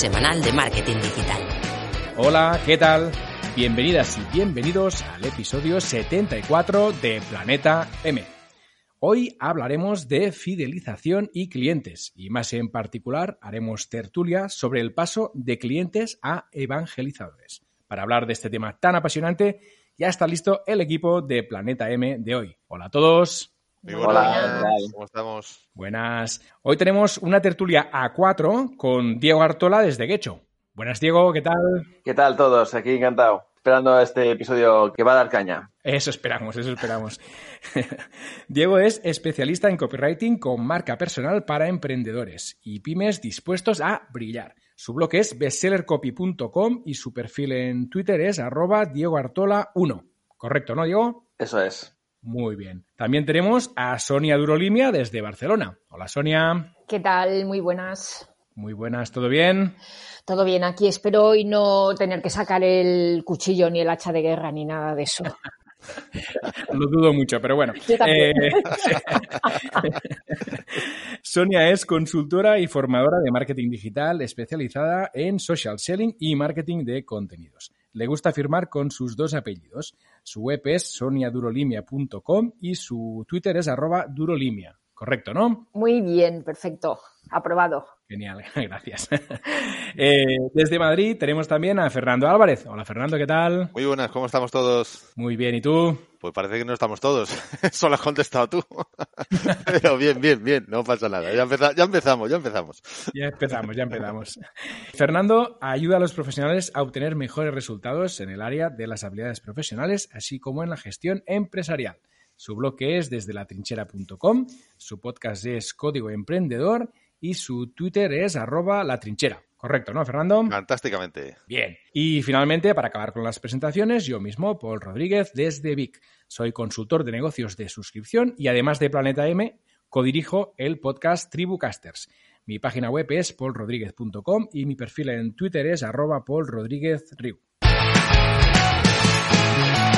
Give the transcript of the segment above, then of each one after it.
semanal de marketing digital. Hola, ¿qué tal? Bienvenidas y bienvenidos al episodio 74 de Planeta M. Hoy hablaremos de fidelización y clientes y más en particular haremos tertulia sobre el paso de clientes a evangelizadores. Para hablar de este tema tan apasionante, ya está listo el equipo de Planeta M de hoy. Hola a todos. Muy Hola. ¿Cómo estamos? Buenas. Hoy tenemos una tertulia a cuatro con Diego Artola desde Guecho. Buenas, Diego, ¿qué tal? ¿Qué tal todos? Aquí encantado. Esperando este episodio que va a dar caña. Eso esperamos, eso esperamos. Diego es especialista en copywriting con marca personal para emprendedores y pymes dispuestos a brillar. Su blog es bestsellercopy.com y su perfil en Twitter es arroba diegoartola1. Correcto, ¿no, Diego? Eso es. Muy bien. También tenemos a Sonia Durolimia desde Barcelona. Hola, Sonia. ¿Qué tal? Muy buenas. Muy buenas, ¿todo bien? Todo bien, aquí espero hoy no tener que sacar el cuchillo ni el hacha de guerra ni nada de eso. Lo dudo mucho, pero bueno. Yo. Eh, Sonia es consultora y formadora de marketing digital especializada en social selling y marketing de contenidos. Le gusta firmar con sus dos apellidos. Su web es soniadurolimia.com y su Twitter es arroba durolimia. Correcto, ¿no? Muy bien, perfecto. Aprobado. Genial, gracias. Eh, desde Madrid tenemos también a Fernando Álvarez. Hola Fernando, ¿qué tal? Muy buenas, ¿cómo estamos todos? Muy bien, ¿y tú? Pues parece que no estamos todos. Solo has contestado tú. Pero bien, bien, bien, no pasa nada. Ya, empeza- ya empezamos, ya empezamos. Ya empezamos, ya empezamos. Fernando ayuda a los profesionales a obtener mejores resultados en el área de las habilidades profesionales, así como en la gestión empresarial. Su blog es desde latrinchera.com, su podcast es Código Emprendedor y su Twitter es arroba latrinchera. Correcto, ¿no, Fernando? Fantásticamente. Bien. Y finalmente, para acabar con las presentaciones, yo mismo, Paul Rodríguez, desde Vic. Soy consultor de negocios de suscripción y además de Planeta M, codirijo el podcast Tribucasters. Mi página web es paulrodríguez.com y mi perfil en Twitter es arroba paulrodríguezriu.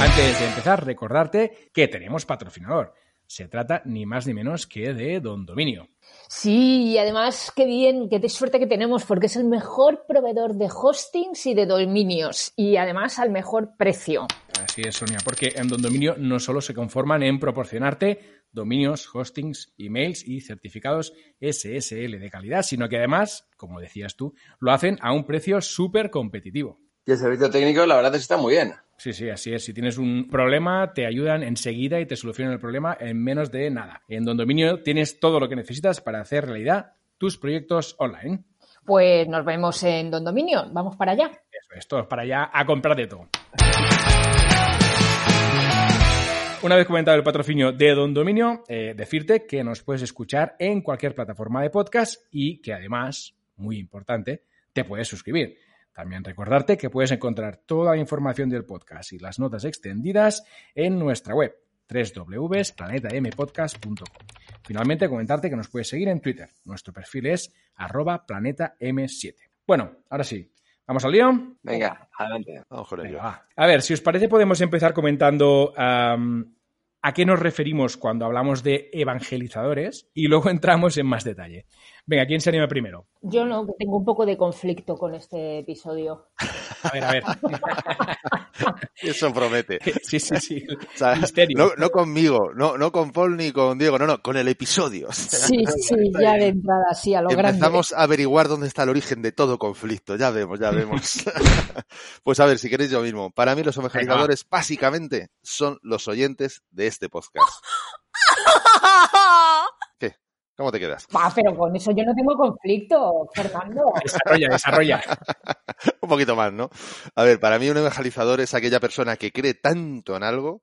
Antes de empezar, recordarte que tenemos patrocinador. Se trata ni más ni menos que de Don Dominio. Sí, y además, qué bien, qué suerte que tenemos, porque es el mejor proveedor de hostings y de dominios, y además al mejor precio. Así es, Sonia, porque en Don Dominio no solo se conforman en proporcionarte dominios, hostings, emails y certificados SSL de calidad, sino que además, como decías tú, lo hacen a un precio súper competitivo. Y el servicio técnico, la verdad es que está muy bien. Sí, sí, así es. Si tienes un problema, te ayudan enseguida y te solucionan el problema en menos de nada. En Don Dominio tienes todo lo que necesitas para hacer realidad tus proyectos online. Pues nos vemos en Don Dominio. Vamos para allá. Eso es, todos para allá a comprar de todo. Una vez comentado el patrocinio de Don Dominio, eh, decirte que nos puedes escuchar en cualquier plataforma de podcast y que además, muy importante, te puedes suscribir. También recordarte que puedes encontrar toda la información del podcast y las notas extendidas en nuestra web www.planetampodcast.com. Finalmente, comentarte que nos puedes seguir en Twitter. Nuestro perfil es arroba planetam7. Bueno, ahora sí, ¿vamos al lío? Venga, adelante. Vamos con ello. Venga. A ver, si os parece, podemos empezar comentando a qué nos referimos cuando hablamos de evangelizadores y luego entramos en más detalle. Venga, ¿quién se anima primero? Yo no, que tengo un poco de conflicto con este episodio. A ver, a ver. Eso promete. Sí, sí, sí. O sea, Misterio. no, no conmigo, no, no con Paul ni con Diego, no, no, con el episodio. Sí, sí, ya de entrada, sí, a lo grande. Empezamos a averiguar dónde está el origen de todo conflicto. Ya vemos, ya vemos. pues a ver, si queréis yo mismo. Para mí los evangelizadores básicamente son los oyentes de este podcast. ¿Cómo te quedas? Ah, pero con eso yo no tengo conflicto, Fernando. Desarrolla, desarrolla. Un poquito más, ¿no? A ver, para mí un evangelizador es aquella persona que cree tanto en algo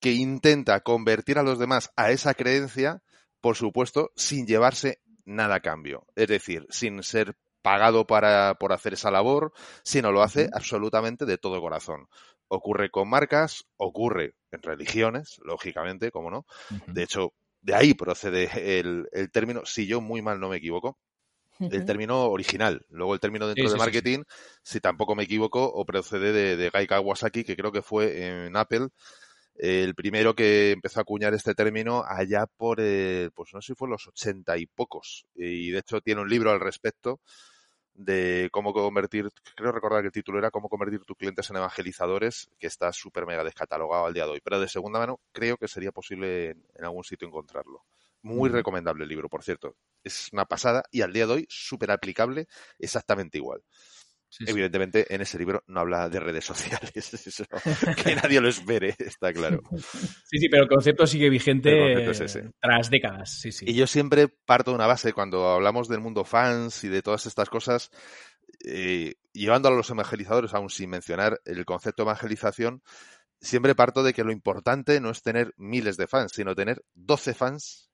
que intenta convertir a los demás a esa creencia, por supuesto, sin llevarse nada a cambio. Es decir, sin ser pagado para, por hacer esa labor, sino lo hace absolutamente de todo corazón. Ocurre con marcas, ocurre en religiones, lógicamente, como no. De hecho, de ahí procede el, el término, si yo muy mal no me equivoco, el término original. Luego el término dentro Sí, sí, de sí, marketing, si tampoco me equivoco, o procede de, de Guy Kawasaki, que creo que fue en Apple el primero que empezó a acuñar este término allá por, eh, pues no sé si fue los ochenta y pocos. Y de hecho tiene un libro al respecto de cómo convertir, creo recordar que el título era cómo convertir tus clientes en evangelizadores, que está súper mega descatalogado al día de hoy. Pero de segunda mano creo que sería posible en, en algún sitio encontrarlo. Muy Mm. recomendable el libro, por cierto. Es una pasada y al día de hoy súper aplicable exactamente igual. Sí, sí. Evidentemente, en ese libro no habla de redes sociales. Eso, que nadie lo espere, está claro. Sí, sí, pero el concepto sigue vigente concepto es tras décadas. Sí, sí. Y yo siempre parto de una base, cuando hablamos del mundo fans y de todas estas cosas, eh, llevando a los evangelizadores, aún sin mencionar el concepto de evangelización, siempre parto de que lo importante no es tener miles de fans, sino tener 12 fans,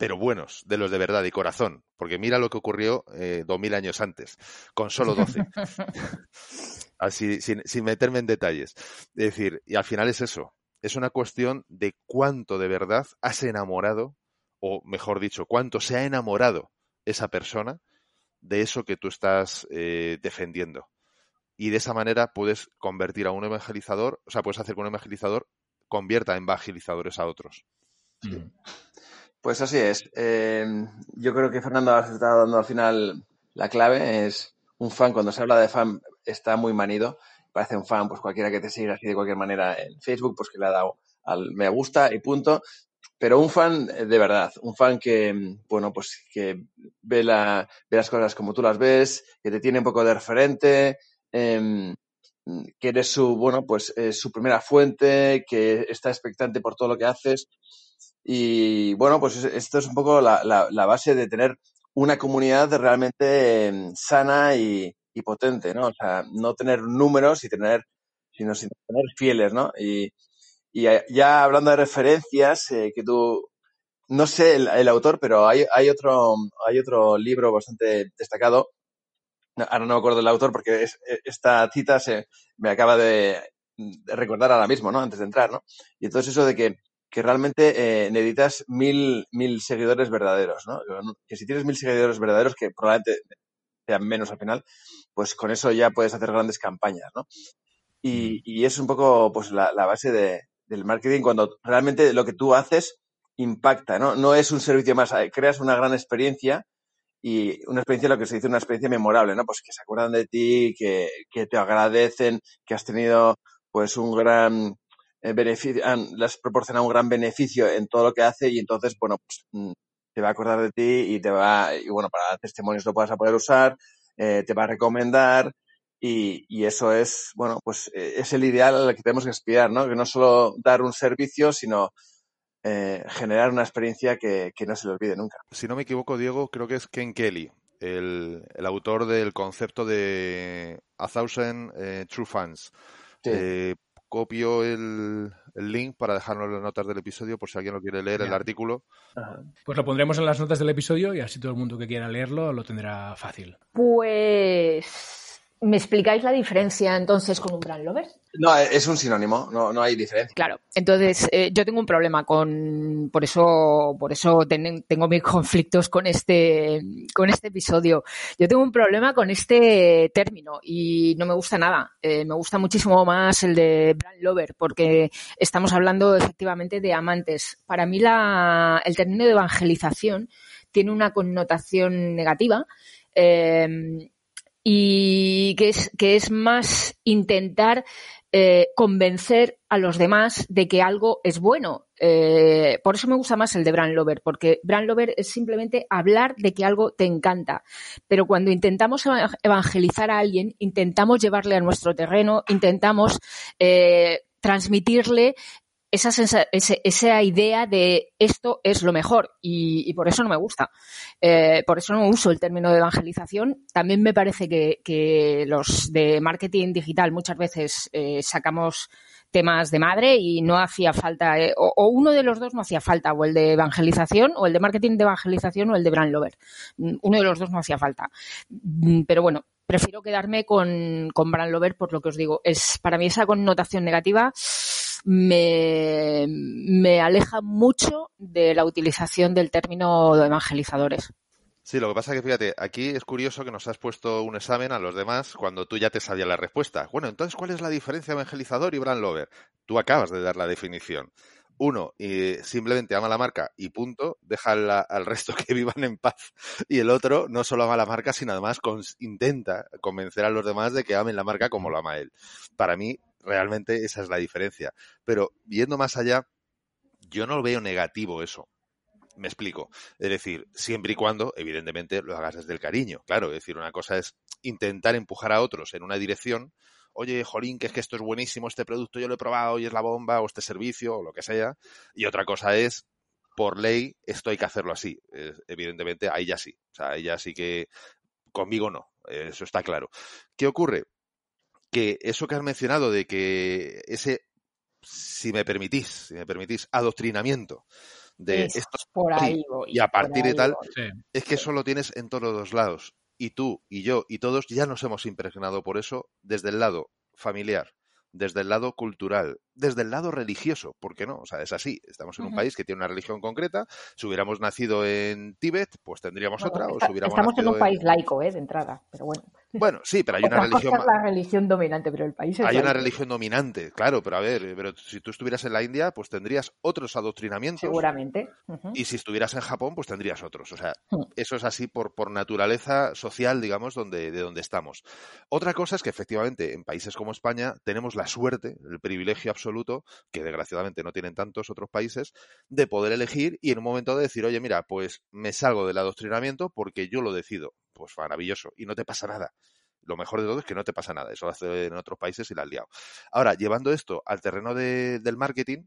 pero buenos, de los de verdad y corazón. Porque mira lo que ocurrió eh, 2000 años antes, con solo 12. Así, sin, sin meterme en detalles. Es decir, y al final es eso. Es una cuestión de cuánto de verdad has enamorado, o mejor dicho, cuánto se ha enamorado esa persona de eso que tú estás eh, defendiendo. Y de esa manera puedes convertir a un evangelizador, o sea, puedes hacer que un evangelizador convierta en evangelizadores a otros. Mm. Pues así es. Eh, yo creo que Fernando has estado dando al final la clave. Es un fan, cuando se habla de fan, está muy manido. Parece un fan, pues cualquiera que te siga así de cualquier manera en Facebook, pues que le ha dado al me gusta y punto. Pero un fan eh, de verdad, un fan que, bueno, pues que ve, la, ve las cosas como tú las ves, que te tiene un poco de referente, em, que eres su, bueno, pues eh, su primera fuente, que está expectante por todo lo que haces. Y bueno, pues es- esto es un poco la, la- base de tener una comunidad realmente eh, sana y, y potente, ¿no? O sea, no tener números y tener, sino, sino tener fieles, ¿no? Y, y ya- hablando de referencias, eh, que tú, no sé el, el autor, pero hay, hay otro, hay otro libro bastante destacado. Ahora no me acuerdo del autor porque es- e- esta cita se me acaba de, de recordar ahora mismo, ¿no? Antes de entrar, ¿no? Y entonces eso de que, que realmente eh, necesitas mil, mil seguidores verdaderos, ¿no? Que si tienes mil seguidores verdaderos, que probablemente sean menos al final, pues con eso ya puedes hacer grandes campañas, ¿no? Y, y es un poco pues la, la base de, del marketing cuando realmente lo que tú haces impacta, ¿no? No es un servicio más, eh, creas una gran experiencia y una experiencia, lo que se dice, una experiencia memorable, ¿no? Pues que se acuerdan de ti, que, que te agradecen, que has tenido pues un gran beneficio, han- les proporciona un gran beneficio en todo lo que hace y entonces, bueno, pues mm, te va a acordar de ti y te va, y bueno, para testimonios lo puedas a poder usar, eh, te va a recomendar y, y eso es, bueno, pues eh, es el ideal al que tenemos que aspirar, ¿no? Que no solo dar un servicio, sino eh, generar una experiencia que, que no se le olvide nunca. Si no me equivoco, Diego, creo que es Ken Kelly, el, el autor del concepto de A Thousand eh, True Fans. Sí. Eh, copio el, el link para dejarlo en las notas del episodio por si alguien lo quiere leer el artículo. Ajá. Pues lo pondremos en las notas del episodio y así todo el mundo que quiera leerlo lo tendrá fácil. Pues, ¿me explicáis la diferencia entonces con un brand lover? No, es un sinónimo, no, no hay diferencia. Claro, entonces eh, yo tengo un problema con, por eso, por eso ten- tengo mis conflictos con este, con este episodio. Yo tengo un problema con este término y no me gusta nada. Eh, me gusta muchísimo más el de brand lover porque estamos hablando efectivamente de amantes. Para mí la, el término de evangelización tiene una connotación negativa. eh, y que es, que es más intentar eh, convencer a los demás de que algo es bueno. Eh, por eso me gusta más el de Brand Lover, porque Brand Lover es simplemente hablar de que algo te encanta. Pero cuando intentamos evangelizar a alguien, intentamos llevarle a nuestro terreno, intentamos eh, transmitirle esa, esa, idea de esto es lo mejor y, por eso no me gusta. Eh, por eso no uso el término de evangelización. También me parece que, los de marketing digital muchas veces eh, sacamos temas de madre y no hacía falta, eh, o, uno de los dos no hacía falta, o el de evangelización, o el de marketing de evangelización, o el de brand lover. Mm, uno de los dos no hacía falta. Mm, pero bueno, prefiero quedarme con, con brand lover por lo que os digo. Es para mí esa connotación negativa me, me aleja mucho de la utilización del término de evangelizadores. Sí, lo que pasa es que fíjate, aquí es curioso que nos has puesto un examen a los demás cuando tú ya te sabías la respuesta. Bueno, entonces, ¿cuál es la diferencia evangelizador y brand lover? Tú acabas de dar la definición. Uno, simplemente ama la marca y punto, deja al resto que vivan en paz. Y el otro no solo ama la marca, sino además intenta convencer a los demás de que amen la marca como lo ama él. Para mí, realmente esa es la diferencia. Pero viendo más allá, yo no veo negativo eso. Me explico. Es decir, siempre y cuando, evidentemente, lo hagas desde el cariño. Claro, es decir, una cosa es intentar empujar a otros en una dirección. Oye, Jolín, que es que esto es buenísimo, este producto yo lo he probado y es la bomba, o este servicio, o lo que sea. Y otra cosa es, por ley, esto hay que hacerlo así. evidentemente, ahí ya sí. O sea, ahí ya sí que conmigo no. Eso está claro. ¿Qué ocurre? Que eso que has mencionado de que ese, si me permitís, si me permitís, adoctrinamiento de esto por ahí y a partir de tal, es que eso lo tienes en todos los lados. Y tú y yo y todos ya nos hemos impregnado por eso desde el lado familiar, desde el lado cultural, desde el lado religioso, ¿por qué no? O sea, es así. Estamos en un país que tiene una religión concreta. Si hubiéramos nacido en Tíbet, pues tendríamos otra. o si hubiéramos estamos en un país laico, ¿eh? De entrada, pero bueno. Bueno, sí, pero hay una religión. Es la religión dominante, pero el país es Hay una religión dominante, claro, pero a ver, pero si tú estuvieras en la India, pues tendrías otros adoctrinamientos. Seguramente. Y si estuvieras en Japón, pues tendrías otros. O sea, hmm. eso es así por, por naturaleza social, digamos, donde, de donde estamos. Otra cosa es que efectivamente en países como España tenemos la suerte, el privilegio absoluto, que desgraciadamente no tienen tantos otros países, de poder elegir y en un momento de decir, oye, mira, pues me salgo del adoctrinamiento porque yo lo decido pues maravilloso. Y no te pasa nada. Lo mejor de todo es que no te pasa nada. Eso lo hace en otros países y la has liado. Ahora, llevando esto al terreno del marketing,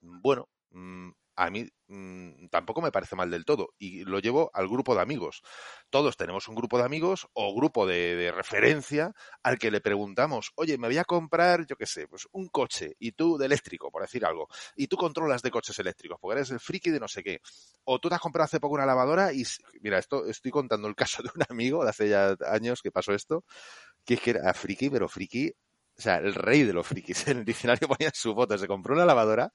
bueno, mm, a mí mm, tampoco me parece mal del todo. Y lo llevo al grupo de amigos. Todos tenemos un grupo de amigos o grupo de, referencia al que le preguntamos, oye, me voy a comprar, yo qué sé, pues un coche y tú de eléctrico, por decir algo. Y tú controlas de coches eléctricos, porque eres el friki de no sé qué. O tú te has comprado hace poco una lavadora y, mira, esto estoy contando el caso de un amigo de hace ya años que pasó esto, que es que era friki, pero friki o sea, el rey de los frikis. En el diccionario ponía su foto, se compró una lavadora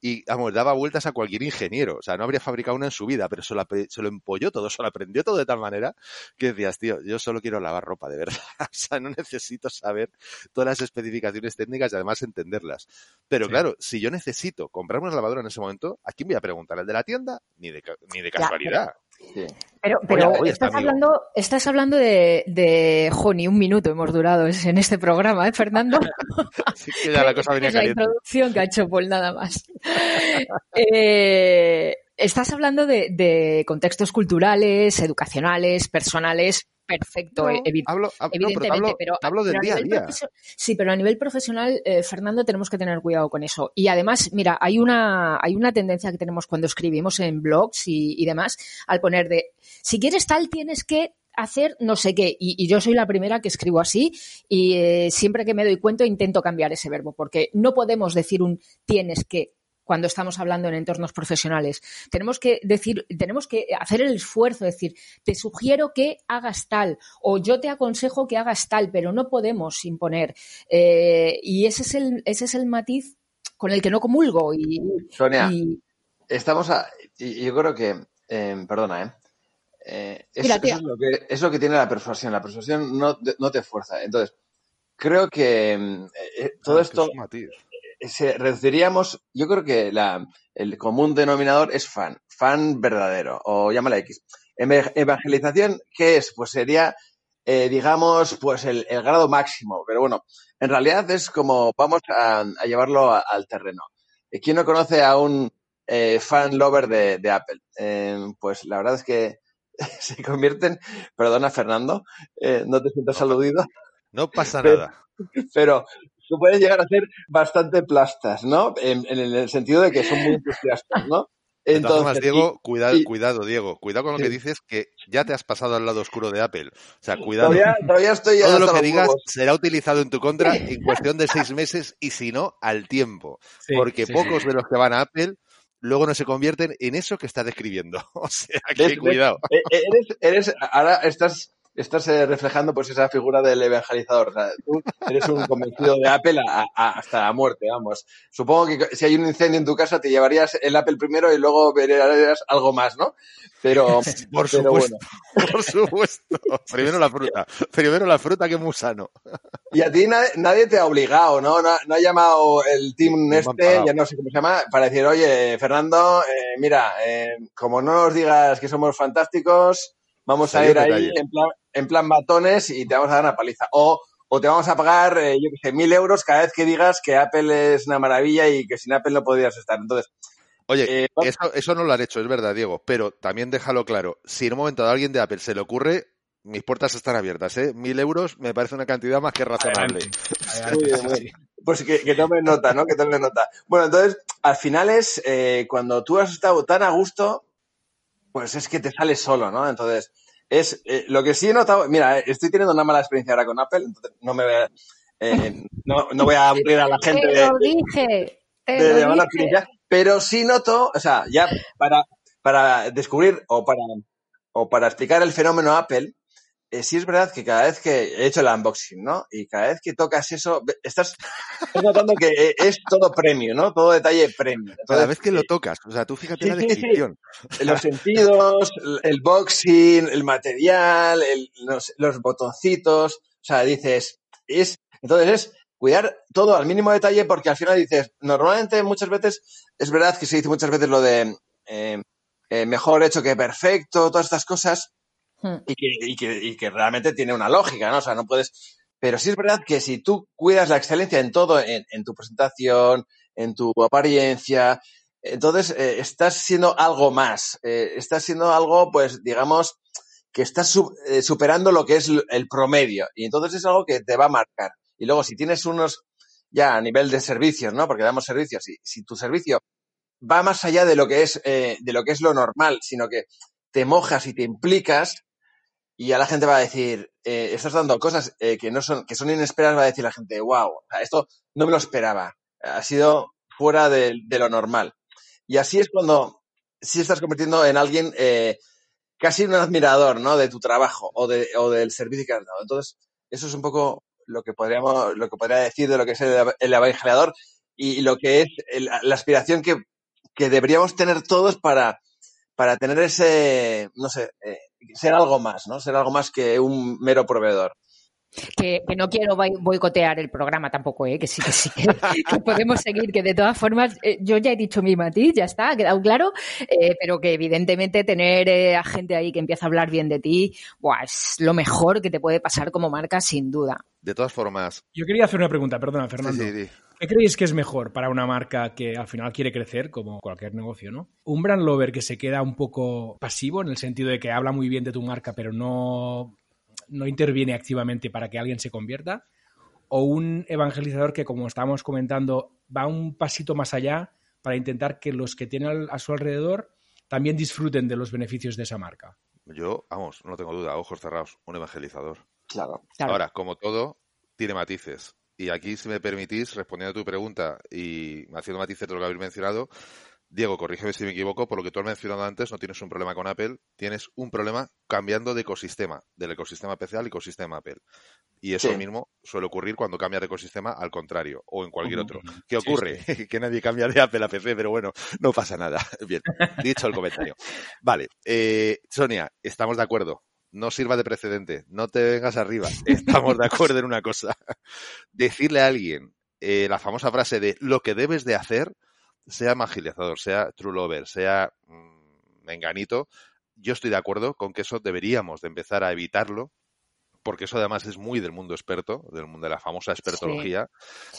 y, vamos, daba vueltas a cualquier ingeniero. O sea, no habría fabricado una en su vida, pero se lo, se lo empolló todo, se lo aprendió todo de tal manera que decías, tío, yo solo quiero lavar ropa, de verdad. o sea, no necesito saber todas las especificaciones técnicas y además entenderlas. Pero claro, si yo necesito comprarme una lavadora en ese momento, ¿a quién voy a preguntar? ¿El de la tienda? Ni de, ni de casualidad. Pero, pero estás, hablando, estás hablando de, de Joni, un minuto hemos durado en este programa, ¿eh, Fernando? sí, que ya la cosa venía es la introducción que ha hecho Paul nada más. eh, estás hablando de, de, contextos culturales, educacionales, personales, perfecto, evidentemente, pero, hablo, del día a día. Sí, pero a nivel profesional, eh, Fernando, tenemos que tener cuidado con eso. Y además, mira, hay una, hay una tendencia que tenemos cuando escribimos en blogs y, demás, al poner de, si quieres tal, tienes que hacer no sé qué. Y, yo soy la primera que escribo así y eh, siempre que me doy cuenta intento cambiar ese verbo, porque no podemos decir un tienes que cuando estamos hablando en entornos profesionales. Tenemos que decir, tenemos que hacer el esfuerzo, decir, te sugiero que hagas tal o yo te aconsejo que hagas tal, pero no podemos imponer. Eh, y ese es el, ese es el matiz con el que no comulgo. Y, Sonia, estamos a, y yo creo que, em, perdona, ¿eh? eh es, eso, es lo que, es, lo que, tiene la persuasión. La persuasión no, no te fuerza. Entonces, creo que em, eh, todo ah, esto se reduciríamos, yo creo que la, el común denominador es fan, fan verdadero, o llámala X. Evangelización, ¿qué es? Pues sería eh, digamos, pues el, el, grado máximo. Pero bueno, en realidad es como vamos a, a llevarlo a, al terreno. ¿Quién no conoce a un eh, fan lover de, de Apple? Eh, pues la verdad es que se convierten, perdona Fernando, eh, no te sientas aludido. No pasa nada. Pero tú puedes llegar a ser bastante plastas, ¿no? En, en, el sentido de que son muy entusiastas, ¿no? Entonces, formas, Diego, y, cuidado, y, cuidado, Diego, cuidado con lo sí. que dices que ya te has pasado al lado oscuro de Apple. O sea, cuidado. Todavía, todavía estoy Todo lo que digas huevos. será utilizado en tu contra en cuestión de seis meses y si no, al tiempo. Sí, Porque sí, pocos de los que van a Apple luego no se convierten en eso que estás describiendo. O sea, que ¿Ves, cuidado. Ves? Eh, Eres, eres, ahora estás estás eh, reflejando pues esa figura del evangelizador. O sea, tú eres un convencido de Apple a, a, hasta la muerte, vamos. Supongo que si hay un incendio en tu casa te llevarías el Apple primero y luego verías algo más, ¿no? Pero, por pero supuesto, bueno. por supuesto. Primero la fruta, primero la fruta que musano. Y a ti nadie, nadie te ha obligado, ¿no? ¿no? No, ha llamado el team este, ya no sé cómo se llama, para decir, oye, Fernando, eh, mira, eh, como no nos digas que somos fantásticos, vamos a ir ahí en plan, en plan batones y te vamos a dar una paliza. O, o te vamos a pagar, eh, yo qué sé, mil euros cada vez que digas que Apple es una maravilla y que sin Apple no podrías estar. Entonces, Oye, eh, eso, eso, no lo han hecho, es verdad, Diego, pero también déjalo claro. Si en un momento a alguien de Apple se le ocurre, mis puertas están abiertas, ¿eh? Mil euros me parece una cantidad más que razonable. Muy bien, muy bien. Pues que, que tome nota, ¿no? Que tome nota. Bueno, entonces, al final es eh, cuando tú has estado tan a gusto, pues es que te sales solo, ¿no? Entonces, es eh, lo que sí he notado, mira, estoy teniendo una mala experiencia ahora con Apple, entonces no me voy a, eh, no, no, voy a aburrir a la gente te de, lo dije, te de, lo mala dije. experiencia, pero sí noto, o sea, ya para, para descubrir o para, o para explicar el fenómeno Apple, eh, sí es verdad que cada vez que he hecho el unboxing, ¿no? Y cada vez que tocas eso, estás, notando que eh, es todo premio, ¿no? Todo detalle premio. Cada vez que lo tocas, o sea, tú fíjate sí, la descripción. Sí, sí. Los sentidos, el boxing, el material, el, los, los, botoncitos, o sea, dices, es, entonces es cuidar todo al mínimo detalle porque al final dices, normalmente muchas veces, es verdad que se dice muchas veces lo de eh, eh, mejor hecho que perfecto, todas estas cosas, Hmm. y que, y, que, y que realmente tiene una lógica, ¿no? O sea, no puedes... Pero sí es verdad que si tú cuidas la excelencia en todo, en, en tu presentación, en tu apariencia, entonces eh, estás siendo algo más. Eh, estás siendo algo, pues, digamos, que estás eh, superando lo que es el promedio. Y entonces es algo que te va a marcar. Y luego, si tienes unos, ya a nivel de servicios, ¿no? Porque damos servicios. Y si tu servicio va más allá de lo que es, eh, de lo que es lo normal, sino que te mojas y te implicas, y a la gente va a decir, eh, estás dando cosas eh, que no son, que son inesperadas, va a decir la gente, wow, esto no me lo esperaba, ha sido fuera de, lo normal. Y así es cuando sí estás convirtiendo en alguien eh, casi un admirador, ¿no? De tu trabajo o, de, o del servicio que has dado. Entonces, eso es un poco lo que podríamos, lo que podría decir de lo que es el, el y, lo que es la aspiración que, que deberíamos tener todos para, para tener ese, no sé, ser algo más, ¿no? Ser algo más que un mero proveedor. Que, que, no quiero boicotear el programa tampoco, ¿eh? que sí, que sí, que, que podemos seguir, que de todas formas eh, yo ya he dicho mi matiz, ya está, ha quedado claro, eh, pero que evidentemente tener eh, a gente ahí que empieza a hablar bien de ti, buah, es lo mejor que te puede pasar como marca, sin duda. De todas formas. Yo quería hacer una pregunta, perdona, Fernando. Sí, sí, sí. ¿Qué creéis que es mejor para una marca que al final quiere crecer, como cualquier negocio, ¿no? Un brand lover que se queda un poco pasivo en el sentido de que habla muy bien de tu marca, pero no no interviene activamente para que alguien se convierta, o un evangelizador que, como estábamos comentando, va un pasito más allá para intentar que los que tienen a su alrededor también disfruten de los beneficios de esa marca. Yo, vamos, no tengo duda, ojos cerrados, un evangelizador. Claro. claro. Ahora, como todo, tiene matices. Y aquí, si me permitís, respondiendo a tu pregunta y haciendo matices de lo que habéis mencionado, Diego, corrígeme si me equivoco, por lo que tú has mencionado antes, no tienes un problema con Apple, tienes un problema cambiando de ecosistema, del ecosistema PC al ecosistema Apple. Y eso sí. mismo suele ocurrir cuando cambias de ecosistema al contrario, o en cualquier uh -huh. otro. ¿Qué ocurre? Sí, sí. que nadie cambia de Apple a PC, pero bueno, no pasa nada. Bien, dicho el comentario. Vale, eh, Sonia, estamos de acuerdo. No sirva de precedente, no te vengas arriba. Estamos de acuerdo en una cosa. Decirle a alguien eh, la famosa frase de lo que debes de hacer sea magilizador, sea true lover, sea mmm, menganito, yo estoy de acuerdo con que eso deberíamos de empezar a evitarlo porque eso además es muy del mundo experto, del mundo de la famosa expertología,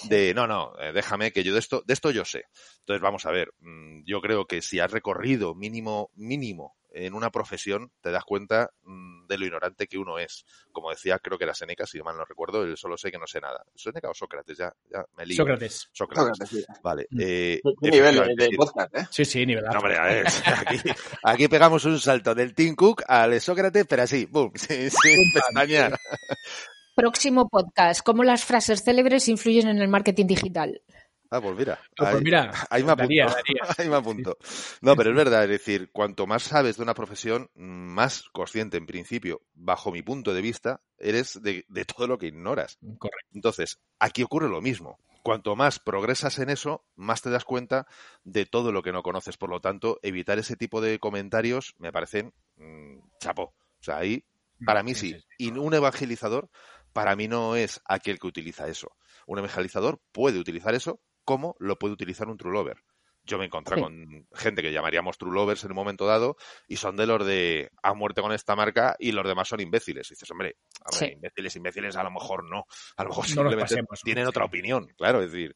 de no, no, eh, déjame que yo de esto, de esto yo sé. Entonces vamos a ver, mm, yo creo que si has recorrido mínimo, mínimo en una profesión te das cuenta mm, de lo ignorante que uno es. Como decía, creo que era Seneca, si mal no recuerdo, él solo sé que no sé nada. ¿Seneca o Sócrates? Ya, ya me lío. Sócrates. Sócrates. Vale. Mm. Eh, nivel de podcast, ¿eh? Sí, sí, nivel no, hombre, a ver, aquí, aquí, pegamos un salto del Tim Cook al Sócrates, pero así, boom, sin, pestañear. Próximo podcast, ¿cómo las frases célebres influyen en el marketing digital? Ah, pues mira. Ah, pues ahí, mira, ahí me apunto. ahí me apunto. No, pero es verdad, es decir, cuanto más sabes de una profesión, más consciente en principio, bajo mi punto de vista, eres de, de todo lo que ignoras. Correcto. Entonces, aquí ocurre lo mismo. Cuanto más progresas en eso, más te das cuenta de todo lo que no conoces. Por lo tanto, evitar ese tipo de comentarios me parecen mmm, chapo. O sea, ahí, para mí sí. Y un evangelizador, para mí no es aquel que utiliza eso. Un evangelizador puede utilizar eso cómo lo puede utilizar un true lover. Yo me encontré sí. con gente que llamaríamos true lovers en un momento dado y son de los de a muerte con esta marca y los demás son imbéciles. Y dices, hombre, hombre sí. imbéciles, imbéciles, a lo mejor no. A lo mejor no simplemente pasemos, tienen sí. otra opinión, claro, es decir,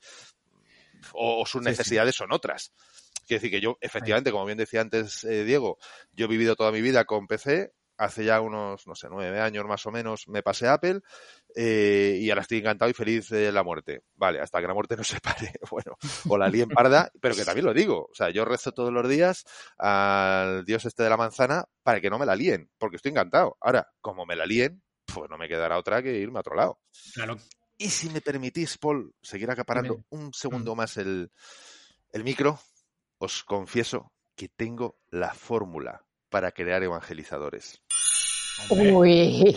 o, o sus necesidades son otras. Quiere decir que yo, efectivamente, como bien decía antes eh, Diego, yo he vivido toda mi vida con PC, hace ya unos, no sé, nueve años más o menos, me pasé a Apple eh, y ahora estoy encantado y feliz de la muerte. Vale, hasta que la muerte no se pare, bueno, o la líen parda, pero que también lo digo. O sea, yo rezo todos los días al dios este de la manzana para que no me la líen, porque estoy encantado. Ahora, como me la líen, pues no me quedará otra que irme a otro lado. Claro. Y si me permitís, Paul, seguir acaparando un segundo mm. más el, el micro, os confieso que tengo la fórmula para crear evangelizadores. Uy.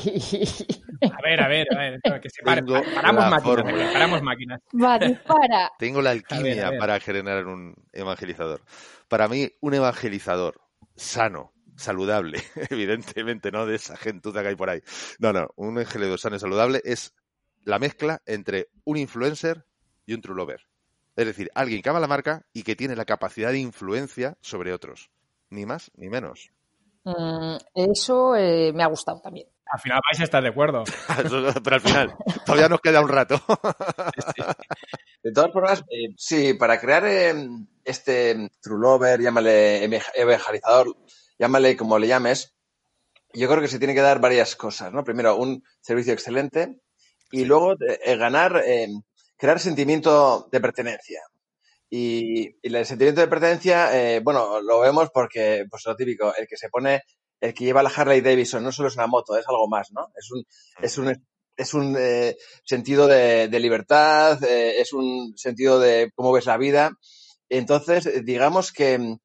A ver, a ver, a ver, que se pare, paramos máquinas, paramos máquinas. Va, dispara. Tengo la alquimia a ver, a ver. para generar un evangelizador. Para mí, un evangelizador sano, saludable, evidentemente, no de esa gentuza que hay por ahí. No, no, un evangelizador sano y saludable es la mezcla entre un influencer y un true lover. Es decir, alguien que ama la marca y que tiene la capacidad de influencia sobre otros. Ni más ni menos. Mm, eso eh, me ha gustado también. Al final vais a estar de acuerdo. Pero al final, todavía nos queda un rato. sí. De todas formas, eh, sí, para crear eh, este True Lover, llámale evangelizador, llámale como le llames, yo creo que se tiene que dar varias cosas, ¿no? Primero, un servicio excelente y sí. luego eh, ganar, crear sentimiento de pertenencia. Y, y, el sentimiento de pertenencia, eh, bueno, lo vemos porque, pues lo típico, el que se pone, el que lleva la Harley Davidson no solo es una moto, es algo más, ¿no? Es un, es un, es un eh, sentido de, de libertad, eh, es un sentido de cómo ves la vida. Entonces, digamos que,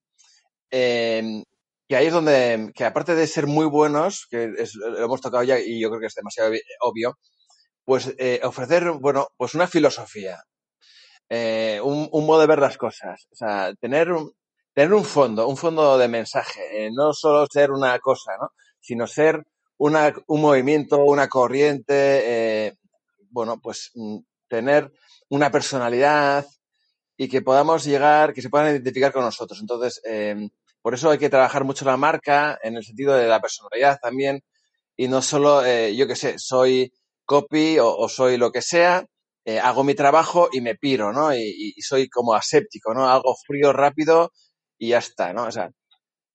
eh, que ahí es donde, que aparte de ser muy buenos, que es, lo hemos tocado ya y yo creo que es demasiado obvio, pues eh, ofrecer, bueno, pues una filosofía, eh, un, modo de ver las cosas. O sea, tener un, tener un fondo, un fondo de mensaje. Eh, no solo ser una cosa, ¿no? Sino ser una, un movimiento, una corriente, eh, bueno, pues mm, tener una personalidad y que podamos llegar, que se puedan identificar con nosotros. Entonces, eh, por eso hay que trabajar mucho la marca en el sentido de la personalidad también y no solo, yo qué sé, soy copy o soy lo que sea, eh, hago mi trabajo y me piro, ¿no? Y, y, soy como aséptico, ¿no? Hago frío rápido y ya está, ¿no? O sea,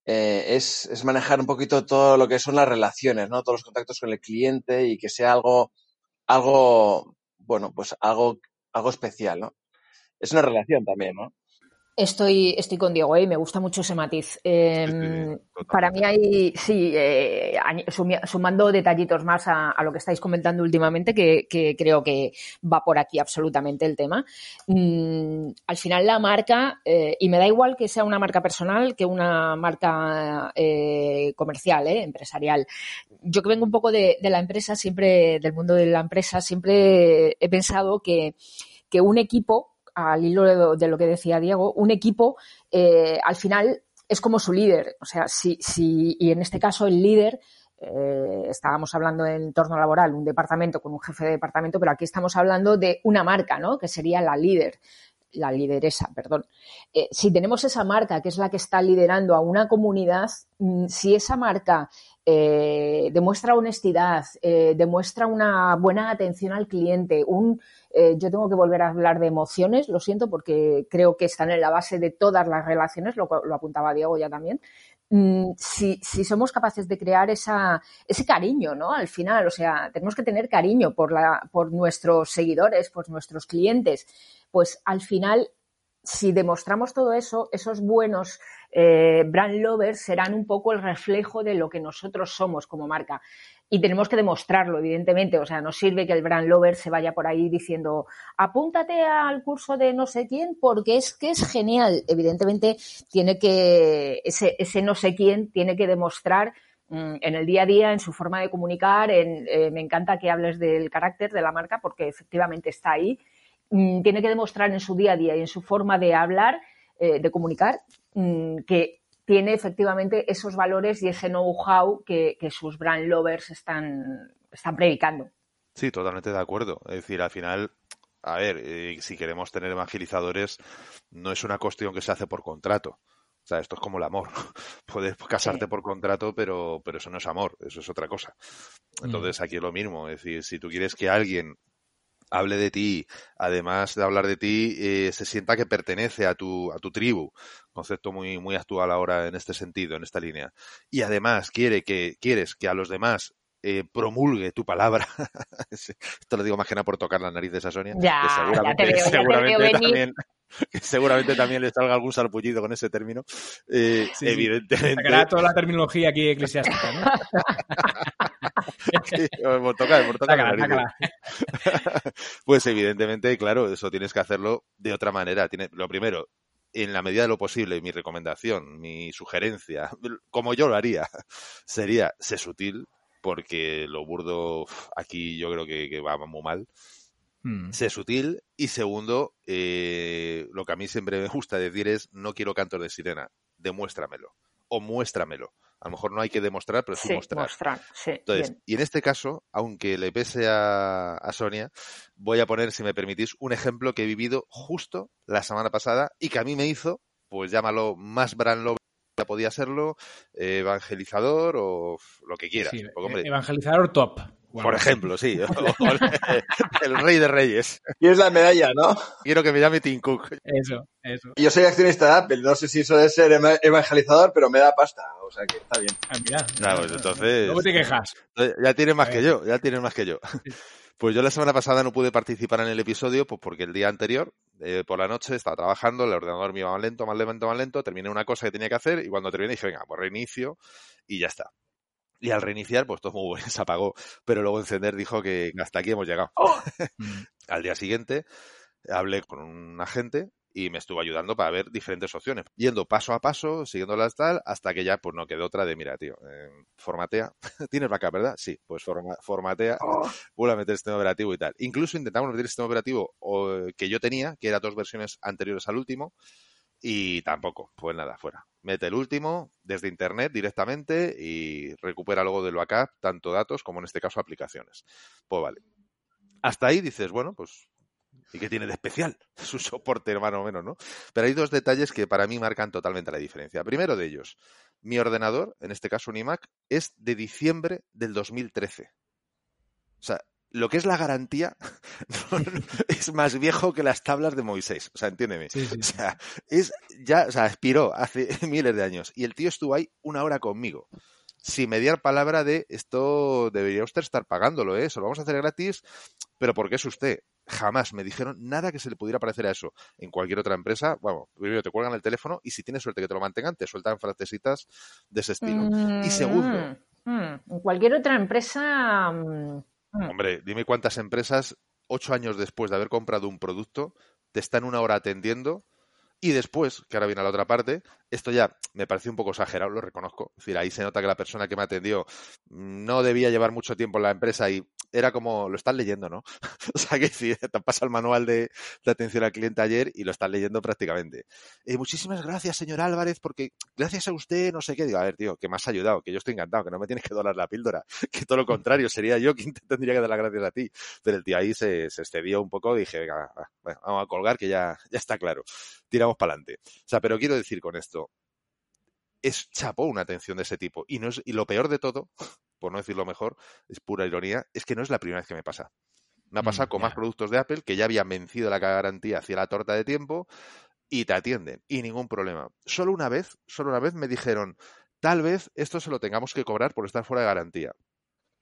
eh, es, es, manejar un poquito todo lo que son las relaciones, ¿no? Todos los contactos con el cliente y que sea algo, algo, bueno, pues algo, algo especial, ¿no? Es una relación también, ¿no? Estoy, estoy con Diego ¿eh? y me gusta mucho ese matiz. Eh, sí, para mí hay, sí, eh, sumando detallitos más a, a, lo que estáis comentando últimamente, que, que, creo que va por aquí absolutamente el tema. Mm, al final la marca, eh, y me da igual que sea una marca personal que una marca eh, comercial, empresarial. Yo que vengo un poco de, de la empresa, siempre, del mundo de la empresa, siempre he pensado que, que un equipo al hilo de lo que decía Diego, un equipo eh, al final es como su líder. O sea, si, si y en este caso el líder, eh, estábamos hablando en entorno laboral, un departamento con un jefe de departamento, pero aquí estamos hablando de una marca, ¿no? Que sería la líder la lideresa, perdón. Eh, si tenemos esa marca que es la que está liderando a una comunidad, mm, si esa marca eh, demuestra honestidad, eh, demuestra una buena atención al cliente, eh, yo tengo que volver a hablar de emociones, lo siento, porque creo que están en la base de todas las relaciones, lo, apuntaba Diego ya también. Mm, si, somos capaces de crear ese cariño, ¿no? Al final, o sea, tenemos que tener cariño por, por nuestros seguidores, por nuestros clientes, pues al final si demostramos todo eso, esos buenos eh, brand lovers serán un poco el reflejo de lo que nosotros somos como marca. Y tenemos que demostrarlo, evidentemente. O sea, no sirve que el brand lover se vaya por ahí diciendo, apúntate al curso de no sé quién porque es que es genial. Evidentemente, tiene que, ese, ese no sé quién tiene que demostrar mm, en el día a día, en su forma de comunicar. En, eh, me encanta que hables del carácter de la marca porque efectivamente está ahí Mm, tiene que demostrar en su día a día y en su forma de hablar, eh, de comunicar, mm, que tiene efectivamente esos valores y ese know-how que, sus brand lovers están, están predicando. Sí, totalmente de acuerdo. Es decir, al final, a ver, eh, si queremos tener evangelizadores, no es una cuestión que se hace por contrato. O sea, esto es como el amor. Puedes casarte por contrato, pero, pero eso no es amor, eso es otra cosa. Mm. Entonces, aquí es lo mismo. Es decir, si tú quieres que alguien hable de ti, además de hablar de ti, eh, se sienta que pertenece a tu, a tu tribu. Concepto muy, muy actual ahora en este sentido, en esta línea. Y además quiere que, quieres que a los demás eh, promulgue tu palabra. Esto lo digo más que nada por tocar la nariz de esa Sonia. Ya, seguramente, ya seguramente también, seguramente también le salga algún sarpullido con ese término. Eh, evidentemente. Sacará toda la terminología aquí eclesiástica, ¿no? por tocar, por tocar pues evidentemente, claro, eso tienes que hacerlo de otra manera. Tiene, lo primero, en la medida de lo posible, mi recomendación, mi sugerencia, como yo lo haría, sería ser sutil, porque lo burdo aquí yo creo que, va muy mal. Hmm. Sé sutil. Y segundo, eh, lo que a mí siempre me gusta decir es, no quiero cantos de sirena, demuéstramelo o muéstramelo. A lo mostrar no hay que demostrar, pero sí, mostrar. Entonces, y en este caso, aunque le pese a, Sonia, voy a poner, si me permitís, un ejemplo que he vivido justo la semana pasada y que a mí me hizo, pues llámalo más brand podía serlo, evangelizador o lo que quieras. evangelizador top. Por ejemplo, sí. el rey de reyes. Y es la medalla, ¿no? Quiero que me llame Tim Cook. Eso, eso. Yo soy accionista de Apple. No sé si eso de ser evangelizador, pero me da pasta. O sea que está bien. Ah, mira. Pues entonces... ¿Cómo te quejas? Ya tienes más que yo, ya tienes más que yo. Pues yo la semana pasada no pude participar en el episodio, pues porque el día anterior, eh, por la noche, estaba trabajando, el ordenador me iba más lento, más lento, más lento, terminé una cosa que tenía que hacer y cuando terminé dije, venga, pues reinicio y ya está. Y al reiniciar, pues todo muy bueno, se apagó. Pero luego encender dijo que hasta aquí hemos llegado. Oh. al día siguiente hablé con un agente y me estuvo ayudando para ver diferentes opciones, yendo paso a paso, siguiéndolas tal, hasta que ya pues no quedó otra de, mira, tío, eh, formatea, tienes backup, ¿verdad? Sí, pues formatea, oh. vuelve a meter el sistema operativo y tal. Incluso intentamos meter el sistema operativo que yo tenía, que era dos versiones anteriores al último, y tampoco, pues nada, fuera. Mete el último desde internet directamente y recupera luego del backup tanto datos como en este caso aplicaciones. Pues vale. Hasta ahí dices, bueno, pues ¿Y qué tiene de especial? Su soporte, hermano o menos, ¿no? Pero hay dos detalles que para mí marcan totalmente la diferencia. Primero de ellos, mi ordenador, en este caso un iMac, es de diciembre del 2013. O sea, lo que es la garantía es más viejo que las tablas de Moisés. O sea, entiéndeme. O sea, es ya, o sea, expiró hace miles de años. Y el tío estuvo ahí una hora conmigo. Sin mediar palabra de esto debería usted estar pagándolo, ¿eh? Se lo vamos a hacer gratis, pero ¿por qué es usted? jamás me dijeron nada que se le pudiera parecer a eso. En cualquier otra empresa, bueno, primero te cuelgan el teléfono y si tienes suerte que te lo mantengan, te sueltan frasecitas de ese estilo. y mm, segundo. Mm, en cualquier otra empresa. Mm, hombre, dime cuántas empresas, ocho años después de haber comprado un producto, te están una hora atendiendo y después, que ahora viene a la otra parte, esto ya me pareció un poco exagerado, lo reconozco. Es decir, ahí se nota que la persona que me atendió no debía llevar mucho tiempo en la empresa y era como, lo estás leyendo, ¿no? o sea, que si te pasa el manual de, atención al cliente ayer y lo estás leyendo prácticamente. Eh, muchísimas gracias, señor Álvarez, porque gracias a usted, no sé qué, digo, a ver, tío, que me has ayudado, que yo estoy encantado, que no me tienes que donar la píldora, que todo lo contrario, sería yo quien te tendría que dar las gracias a ti. Pero el tío ahí se, excedió un poco y dije, venga, vamos a colgar, que ya, ya está claro. Tiramos para adelante. O sea, pero quiero decir con esto, es chapó una atención de ese tipo. Y, no es, y lo peor de todo, por no decirlo mejor, es pura ironía, es que no es la primera vez que me pasa. Me ha pasado Mm, con ya. más productos de Apple que ya habían vencido la garantía hacia la torta de tiempo y te atienden y ningún problema. Solo una vez, solo una vez me dijeron, tal vez esto se lo tengamos que cobrar por estar fuera de garantía.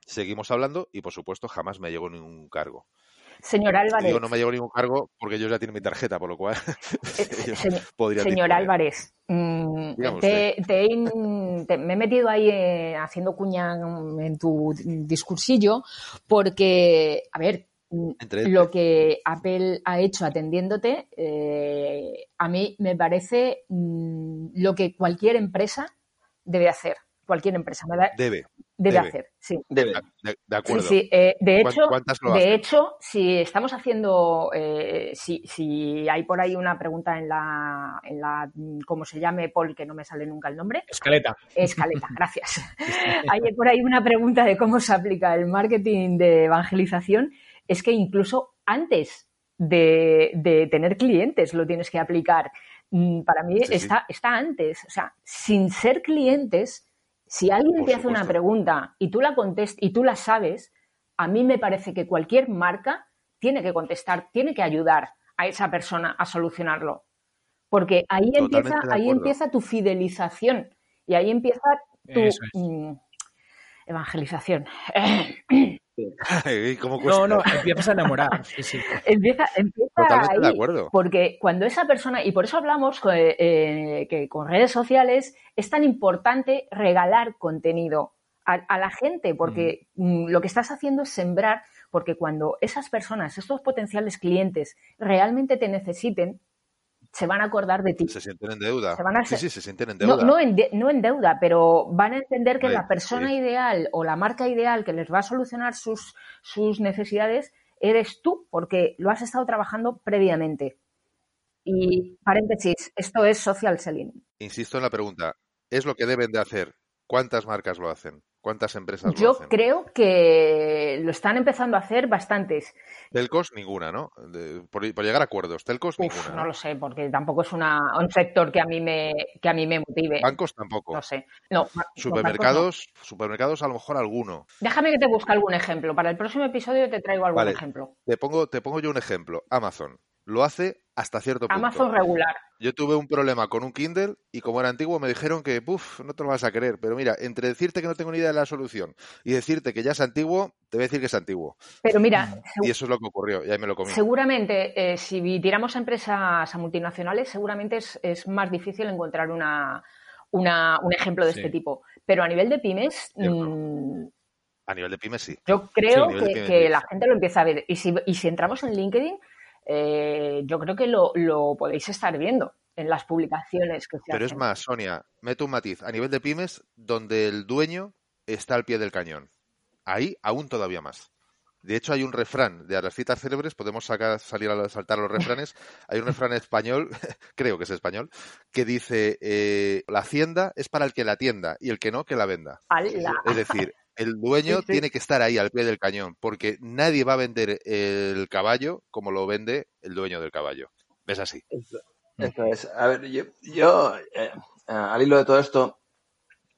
Seguimos hablando y por supuesto jamás me llegó ningún cargo. Señor Álvarez, Digo, no me llegó ningún cargo porque ellos ya tienen mi tarjeta, por lo cual eh, señor, señor. Álvarez, mm, te- te he te- me he metido ahí eh, haciendo cuña en tu discursillo porque, a ver, mm, Entre- lo que Apple ha hecho atendiéndote, eh, a mí me parece mm, lo que cualquier empresa debe hacer. Cualquier empresa me da- Debe, debe, debe. hacer, sí. Debe. de, de Sí, acuerdo. sí. eh, de ¿Cuán- hecho, cuántas lo de hacen? hecho, si estamos haciendo, eh, si, si hay por ahí una pregunta en la, en la, mm, ¿cómo se llame, Paul, que no me sale nunca el nombre? Escaleta. Escaleta, gracias. Hay por ahí una pregunta de cómo se aplica el marketing de evangelización. Es que incluso antes de, de tener clientes lo tienes que aplicar. Mm, Para mí Sí, sí. está, está antes. O sea, sin ser clientes, si alguien Por te hace una pregunta y tú la contestas y tú la sabes, a mí me parece que cualquier marca tiene que contestar, tiene que ayudar a esa persona a solucionarlo. Porque ahí Totalmente empieza, ahí empieza tu fidelización y ahí empieza tu es. mm, evangelización. Ay, ¿Cómo cuesta? No, no, empiezas a enamorar. Sí, sí. empieza empieza Totalmente de ahí. acuerdo. Porque cuando esa persona, y por eso hablamos co- eh, que con redes sociales es tan importante regalar contenido a, a la gente, porque mm, lo que estás haciendo es sembrar, porque cuando esas personas, estos potenciales clientes, realmente te necesiten, se van a acordar de ti. Se sienten en deuda. Se van a sí, sí, se sienten en deuda. no, en de- no en deuda, pero van a entender que la persona sí. ideal o la marca ideal que les va a solucionar sus, sus necesidades eres tú, porque lo has estado trabajando previamente. Y paréntesis, esto es social selling. Insisto en la pregunta. ¿Es lo que deben de hacer? ¿Cuántas marcas lo hacen? ¿Cuántas empresas lo Yo hacen? creo que lo están empezando a hacer bastantes. Telcos, ninguna, ¿no? De- por, por llegar a acuerdos. Telcos, Uf, ninguna. no ¿no? lo sé, porque tampoco es una, un sector que a mí me, que a mí me motive. Bancos tampoco. No sé. No, Supermercados, supermercados a lo mejor alguno. no. Déjame que te busque algún ejemplo. Para el próximo episodio te traigo algún Vale. ejemplo. Te pongo, te pongo yo un ejemplo. Amazon. Lo hace hasta cierto punto. Amazon regular. Yo tuve un problema con un Kindle y como era antiguo me dijeron que, puf, no te lo vas a creer. Pero mira, entre decirte que no tengo ni idea de la solución y decirte que ya es antiguo, te voy a decir que es antiguo. Pero mira, Y eso es lo que ocurrió. Y ahí me lo comí. Seguramente, eh, si tiramos a empresas a multinacionales, seguramente es, es más difícil encontrar una, una- un ejemplo de Sí. este tipo. Pero a nivel de pymes, mm, A nivel de pymes sí. yo creo que, pymes, que sí. la gente lo empieza a ver. Y si, y si entramos en LinkedIn, eh, yo creo que lo, lo podéis estar viendo en las publicaciones que se Pero es más, Sonia, meto un matiz. A nivel de pymes, donde el dueño está al pie del cañón. Ahí aún todavía más. De hecho, hay un refrán de las citas célebres, podemos sacar, salir a saltar los refranes. Hay un refrán español, creo que es español, que dice: eh, La hacienda es para el que la atienda y el que no, que la venda. Es decir, el dueño Sí, sí. tiene que estar ahí al pie del cañón, porque nadie va a vender el caballo como lo vende el dueño del caballo. ¿Ves así? Eso es. A ver, yo, yo eh, al hilo de todo esto,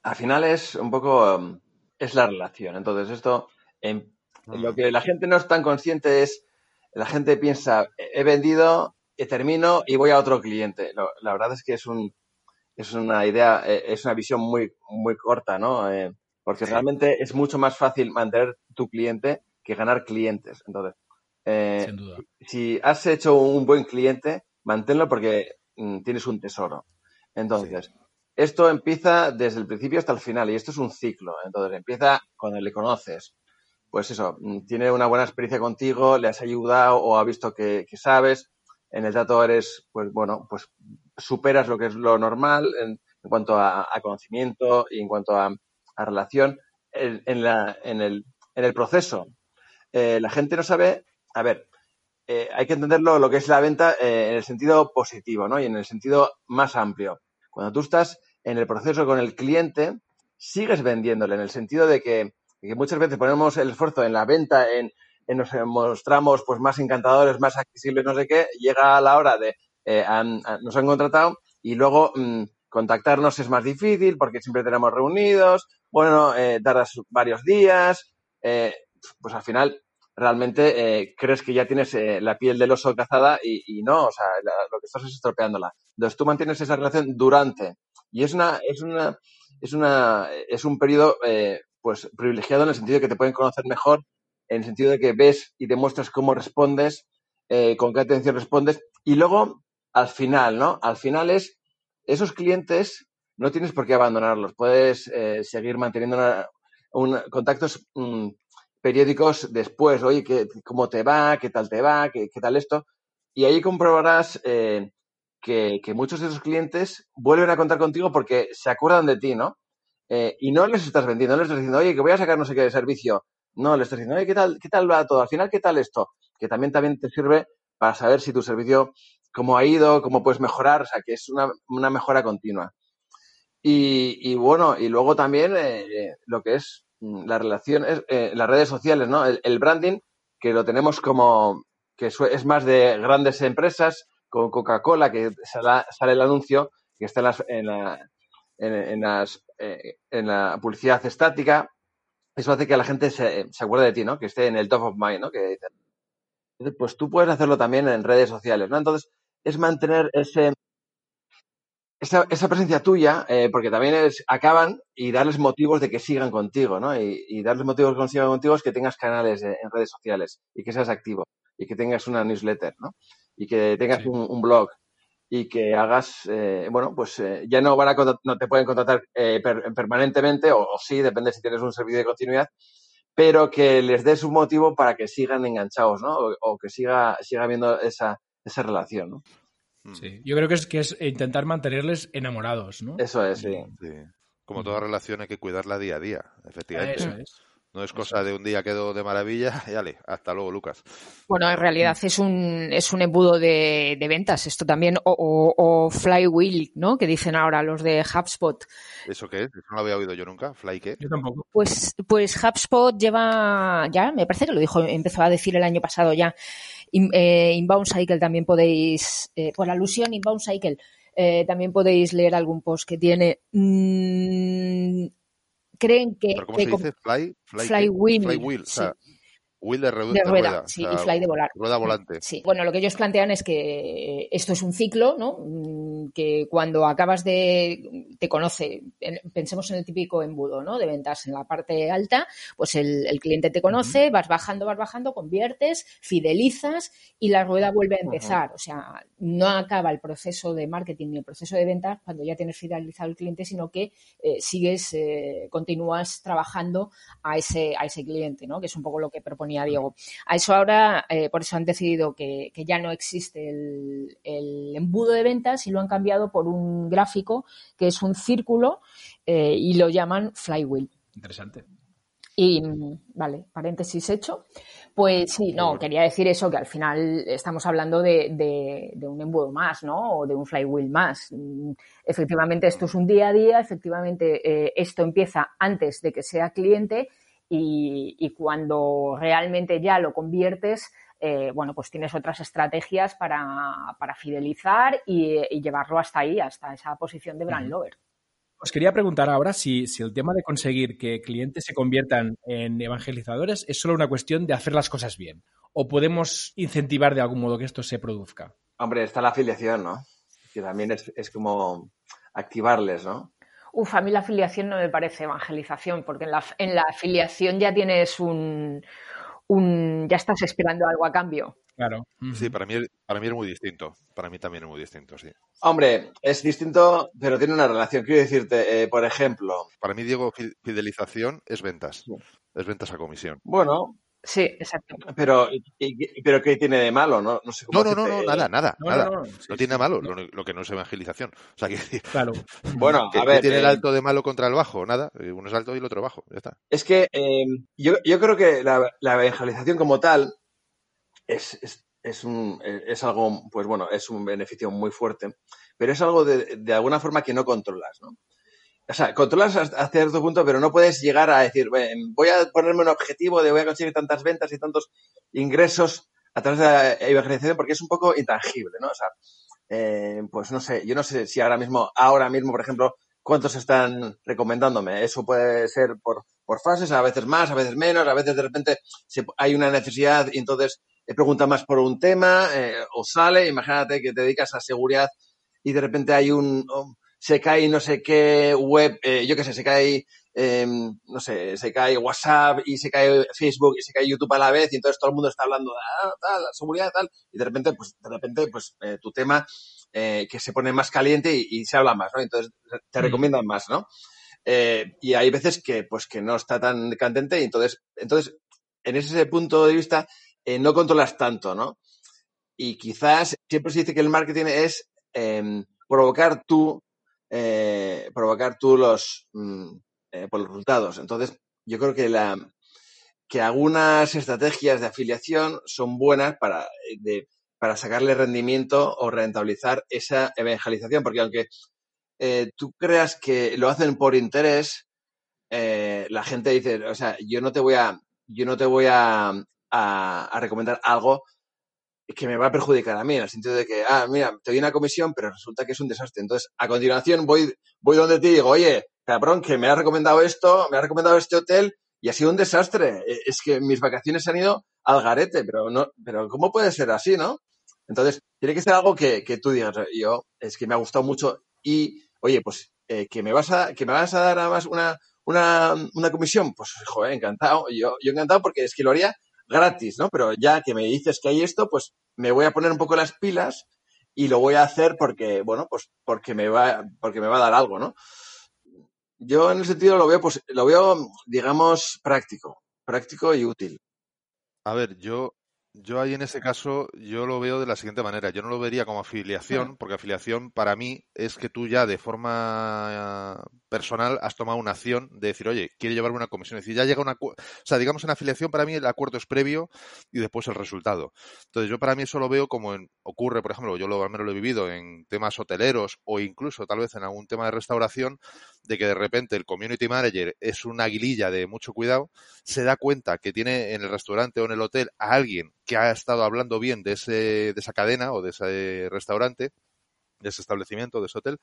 al final es un poco, um, es la relación. Entonces, esto, em, lo que la gente no es tan consciente es, la gente piensa, he vendido, eh, termino y voy a otro cliente. Lo- la verdad es que es un, es una idea, eh, es una visión muy, muy corta, ¿no? Eh, porque realmente es mucho más fácil mantener tu cliente que ganar clientes. Entonces, eh, Sin duda. si has hecho un buen cliente, manténlo porque mm, tienes un tesoro. Entonces, esto empieza desde el principio hasta el final y esto es un ciclo. Entonces, empieza cuando le conoces. Pues eso, mm, tiene una buena experiencia contigo, le has ayudado o ha visto que, que sabes. En el dato eres, pues bueno, pues superas lo que es lo normal en, en cuanto a, a conocimiento y en cuanto a, a relación. En, el, proceso, eh, la gente no sabe, a ver, eh, hay que entenderlo lo que es la venta eh, en el sentido positivo, ¿no? Y en el sentido más amplio. Cuando tú estás en el proceso con el cliente, sigues vendiéndole en el sentido de que, muchas veces ponemos el esfuerzo en la venta, en, nos mostramos pues más encantadores, más accesibles, no sé qué, llega la hora de eh, nos han contratado y luego mm, contactarnos es más difícil porque siempre tenemos reunidos, bueno, eh, tardas varios días, eh, pues al final realmente eh, crees que ya tienes la piel del oso cazada y, no, o sea, lo que estás es estropeándola. Entonces tú mantienes esa relación durante y es una, es una, es una, es un periodo pues privilegiado en el sentido de que te pueden conocer mejor, en el sentido de que ves y demuestras cómo respondes, con qué atención respondes y luego al final, ¿no? Al final es esos clientes no tienes por qué abandonarlos, puedes eh, seguir manteniendo contactos mm, periódicos después, oye, ¿qué, ¿cómo te va? ¿Qué tal te va? ¿Qué, tal esto? Y ahí comprobarás eh, que, que, muchos de esos clientes vuelven a contar contigo porque se acuerdan de ti, ¿no? Eh, y no les estás vendiendo, no les estás diciendo, oye, que voy a sacar no sé qué de servicio. No, les estás diciendo, oye, ¿qué tal, qué tal va todo? Al final, ¿qué tal esto? Que también, también te sirve para saber si tu servicio, cómo ha ido, cómo puedes mejorar, o sea, que es una, una mejora continua. Y, bueno, y luego también eh, eh lo que es Mm, la relación, es, eh, las redes sociales, ¿no? El, branding, que lo tenemos como, que es más de grandes empresas, con Coca-Cola, que sale, el anuncio, que está en, las, en, la, en, las, eh, en la publicidad estática, eso hace que la gente se, se, acuerde de ti, ¿no? Que esté en el top of mind, ¿no? Que, pues tú puedes hacerlo también en redes sociales, ¿no? Entonces, es mantener ese, esa, esa presencia tuya, eh, porque también es, acaban y darles motivos de que sigan contigo, ¿no? Y, y darles motivos de que sigan contigo es que tengas canales en redes sociales y que seas activo y que tengas una newsletter, ¿no? Y que tengas sí. un, un, blog y que hagas, eh, bueno, pues eh, ya no van a no te pueden contratar eh, per, permanentemente o, o, sí, depende si tienes un servicio de continuidad, pero que les des un motivo para que sigan enganchados, ¿no? O, o que siga, siga habiendo esa, esa relación, ¿no? Mm. Sí, yo creo que es, que es intentar mantenerles enamorados, ¿no? Eso es, sí. sí. Como toda relación hay que cuidarla día a día, efectivamente. Eso es. No es cosa de un día quedó de maravilla y ale, hasta luego, Lucas. Bueno, en realidad es un, es un embudo de, de ventas, esto también, o, o, o, flywheel, ¿no? Que dicen ahora los de HubSpot. ¿Eso qué es? Eso no lo había oído yo nunca. ¿Fly qué? Yo tampoco. Pues, pues HubSpot lleva, ya, me parece que lo dijo, empezó a decir el año pasado ya, In, eh, Inbound Cycle también podéis, eh, por alusión, Inbound Cycle, eh, también podéis leer algún post que tiene. Mmm, creen que. ¿Pero cómo que se dice? Fly, fly, fly wheel. Fly wheel. Sí. O sea, wheel de, rueda, de rueda, rueda sí, o sea, y fly de volar. Rueda volante. Sí, bueno, lo que ellos plantean es que esto es un ciclo, ¿no? Mm, Que cuando acabas de, te conoce, pensemos en el típico embudo, ¿no? De ventas en la parte alta, pues el, el cliente te conoce, uh -huh. vas bajando, vas bajando, conviertes, fidelizas y la rueda vuelve a empezar. Uh -huh. O sea, no acaba el proceso de marketing ni el proceso de ventas cuando ya tienes fidelizado el cliente, sino que eh, sigues, eh, continúas trabajando a ese, a ese cliente, ¿no? Que es un poco lo que propone ponía Diego. A eso ahora, eh, por eso han decidido que, que ya no existe el, el, embudo de ventas y lo han cambiado por un gráfico que es un círculo eh, y lo llaman flywheel. Interesante. Y, vale, paréntesis hecho. Pues sí, no, quería decir eso, que al final estamos hablando de, de, de, un embudo más, ¿no? O de un flywheel más. Efectivamente, esto es un día a día, efectivamente, eh, esto empieza antes de que sea cliente y, y cuando realmente ya lo conviertes, eh, bueno, pues tienes otras estrategias para, para fidelizar y, y, llevarlo hasta ahí, hasta esa posición de brand lover. Os quería preguntar ahora si, si, el tema de conseguir que clientes se conviertan en evangelizadores es solo una cuestión de hacer las cosas bien o podemos incentivar de algún modo que esto se produzca. Hombre, está la afiliación, ¿no? Que también es, es como activarles, ¿no? Uf, a mí la afiliación no me parece evangelización, porque en la, en la afiliación ya tienes un, un, ya estás esperando algo a cambio. Claro. Sí, para mí, para mí es muy distinto. Para mí también es muy distinto, sí. Hombre, es distinto, pero tiene una relación. Quiero decirte, eh, por ejemplo. Para mí, Diego, fidelización es ventas. Sí. Es ventas a comisión. Bueno, Sí, exacto. Pero, y, pero ¿qué tiene de malo? No, no, sé no, no, no, no, nada, nada, no, nada. No, no, sí, tiene de malo, lo, lo, que no es evangelización. O sea, que, claro. Bueno, ¿qué, a ver. ¿qué tiene eh, el alto de malo contra el bajo? Nada, uno es alto y el otro bajo, ya está. Es que eh, yo, yo creo que la, la, evangelización como tal es, es, es, un, es algo, pues bueno, es un beneficio muy fuerte, pero es algo de, de alguna forma que no controlas, ¿no? O sea, controlas hasta cierto punto, pero no puedes llegar a decir, voy a ponerme un objetivo de voy a conseguir tantas ventas y tantos ingresos a través de la evangelización porque es un poco intangible, ¿no? O sea, eh, pues no sé, yo no sé si ahora mismo, ahora mismo, por ejemplo, cuántos están recomendándome. Eso puede ser por, por fases, a veces más, a veces menos, a veces de repente hay una necesidad y entonces pregunta más por un tema eh, o sale, imagínate que te dedicas a seguridad y de repente hay un, se cae no sé qué web, eh, yo qué sé, se cae, em, no sé, se cae WhatsApp y se cae Facebook y se cae YouTube a la vez y entonces todo el mundo está hablando de ah, tal, seguridad tal y de repente, pues, de repente, pues, eh, tu tema eh, que se pone más caliente y, se habla más, ¿no? Entonces te mm. recomiendan más, ¿no? y hay veces que, pues, que no está tan candente y entonces, entonces, en ese punto de vista, no controlas tanto, ¿no? Y quizás siempre se dice que el marketing es em, provocar tú eh, provocar tú los, mm, eh, por los resultados. Entonces, yo creo que, la, que algunas estrategias de afiliación son buenas para, eh, para sacarle rendimiento o rentabilizar esa evangelización, porque aunque tú creas que lo hacen por interés, la gente dice, o sea, yo no te voy a, yo no te voy a, a recomendar algo que me va a perjudicar a mí, en el sentido de que, ah, mira, te doy una comisión, pero resulta que es un desastre. Entonces, a continuación voy, voy donde te digo, oye, cabrón, que me ha recomendado esto, me ha recomendado este hotel y ha sido un desastre. E, es que mis vacaciones han ido al garete, pero no, pero ¿cómo puede ser así, no? Entonces, tiene que ser algo que, que tú digas, yo, es que me ha gustado mucho y, oye, pues, eh, que me vas a, que me vas a dar además una, una, una comisión, pues, joder, encantado. Yo, yo encantado porque es que lo haría gratis, ¿no? Pero ya que me dices que hay esto, pues me voy a poner un poco las pilas y lo voy a hacer porque, bueno, pues porque me va, porque me va a dar algo, ¿no? Yo en el sentido lo veo, pues, lo veo, digamos, práctico, práctico y útil. A ver, yo yo ahí en ese caso, yo lo veo de la siguiente manera. Yo no lo vería como afiliación, porque afiliación para mí es que tú ya de forma personal has tomado una acción de decir, oye, quiere llevarme una comisión. Es decir, ya llega una. O sea, digamos en afiliación para mí el acuerdo es previo y después el resultado. Entonces, yo para mí eso lo veo como en, ocurre, por ejemplo, yo lo, al menos lo he vivido en temas hoteleros o incluso tal vez en algún tema de restauración, de que de repente el community manager es una aguililla de mucho cuidado, se da cuenta que tiene en el restaurante o en el hotel a alguien que ha estado hablando bien de, ese, de esa cadena o de ese restaurante, de ese establecimiento, de ese hotel,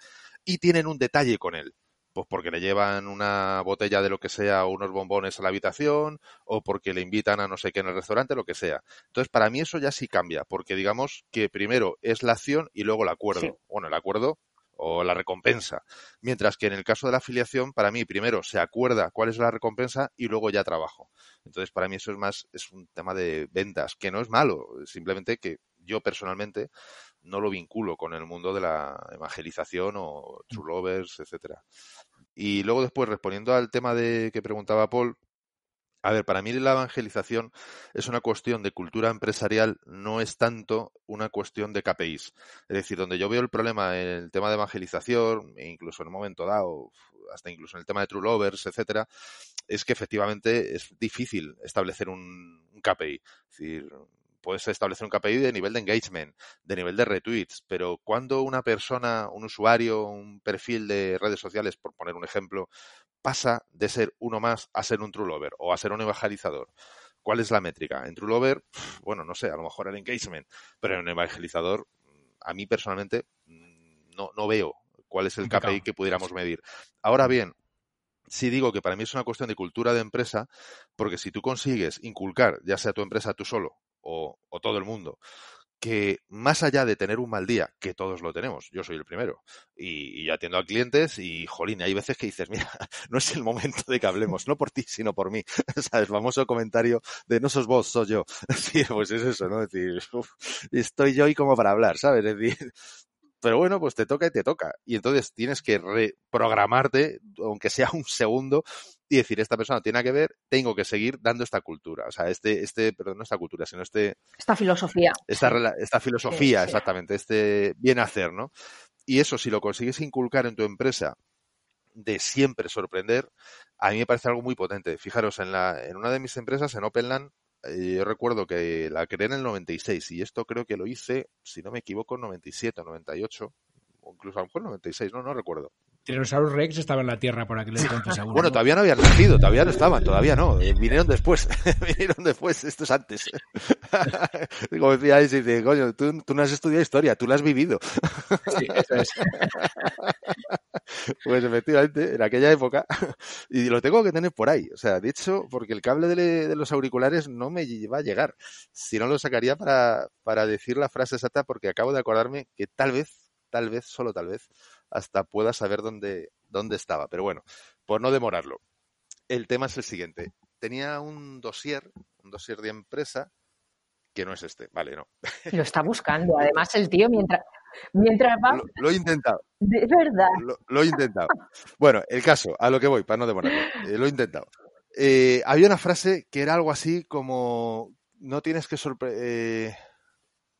y tienen un detalle con él pues porque le llevan una botella de lo que sea o unos bombones a la habitación o porque le invitan a no sé qué en el restaurante, lo que sea. Entonces, para mí eso ya sí cambia, porque digamos que primero es la acción y luego el acuerdo. Bueno, el acuerdo o la recompensa. Mientras que en el caso de la afiliación, para mí, primero se acuerda cuál es la recompensa y luego ya trabajo. Entonces, para mí eso es más, es un tema de ventas, que no es malo, simplemente que yo personalmente no lo vinculo con el mundo de la evangelización o True Lovers, etcétera. Y luego después, respondiendo al tema de que preguntaba Paul, a ver, para mí la evangelización es una cuestión de cultura empresarial, no es tanto una cuestión de KPIs. Es decir, donde yo veo el problema en el tema de evangelización, e incluso en un momento dado, hasta incluso en el tema de True Lovers, etcétera, es que efectivamente es difícil establecer un, un KPI. Es decir, puedes establecer un KPI de nivel de engagement, de nivel de retweets, pero cuando una persona, un usuario, un perfil de redes sociales, por poner un ejemplo, pasa de ser uno más a ser un true lover o a ser un evangelizador. ¿Cuál es la métrica? En true lover, bueno, no sé, a lo mejor el engagement, pero en un evangelizador, a mí personalmente mm, no, no veo cuál es el KPI que pudiéramos medir. Ahora bien, sí digo que para mí es una cuestión de cultura de empresa, porque si tú consigues inculcar, ya sea tu empresa tú solo o, o todo el mundo, que más allá de tener un mal día, que todos lo tenemos, yo soy el primero, y, y, atiendo a clientes y, jolín, hay veces que dices, mira, no es el momento de que hablemos, no por ti, sino por mí, ¿sabes? Famoso comentario de no sos vos, soy yo. Sí, pues es eso, ¿no? Es decir, estoy yo y como para hablar, ¿sabes? Es decir, pero bueno, pues te toca y te toca. Y entonces tienes que reprogramarte, aunque sea un segundo, y decir, esta persona tiene que ver, tengo que seguir dando esta cultura. O sea, este, este, perdón, no esta cultura, sino este... Esta filosofía. Esta, esta filosofía, sí, sí. exactamente, este bien hacer, ¿no? Y eso, si lo consigues inculcar en tu empresa de siempre sorprender, a mí me parece algo muy potente. Fijaros, en, la, en una de mis empresas, en Openland, eh, yo recuerdo que la creé en el 96 y esto creo que lo hice, si no me equivoco, en 97 o 98, o incluso a lo mejor 96, no, no recuerdo. Tyrannosaurus Rex estaba en la Tierra por aquel entonces. Seguro, bueno, todavía no habían nacido, todavía no estaban, todavía no. Eh, vinieron después, vinieron después, esto es antes. Como decía, dice, coño, tú, tú, no has estudiado historia, tú la has vivido. sí, eso es. Pues efectivamente, en aquella época, y lo tengo que tener por ahí. O sea, de hecho, porque el cable de, de los auriculares no me va a llegar. Si no lo sacaría para, para decir la frase exacta, porque acabo de acordarme que tal vez, tal vez, solo tal vez, hasta pueda saber dónde, dónde estaba. Pero bueno, por no demorarlo. El tema es el siguiente. Tenía un dossier, un dossier de empresa, que no es este, vale, no. Lo está buscando, además el tío mientras, mientras va... Lo, he intentado. De verdad. Lo, he intentado. Bueno, el caso, a lo que voy, para no demorarlo. Eh, lo he intentado. Eh, había una frase que era algo así como no tienes que sorprender. Eh,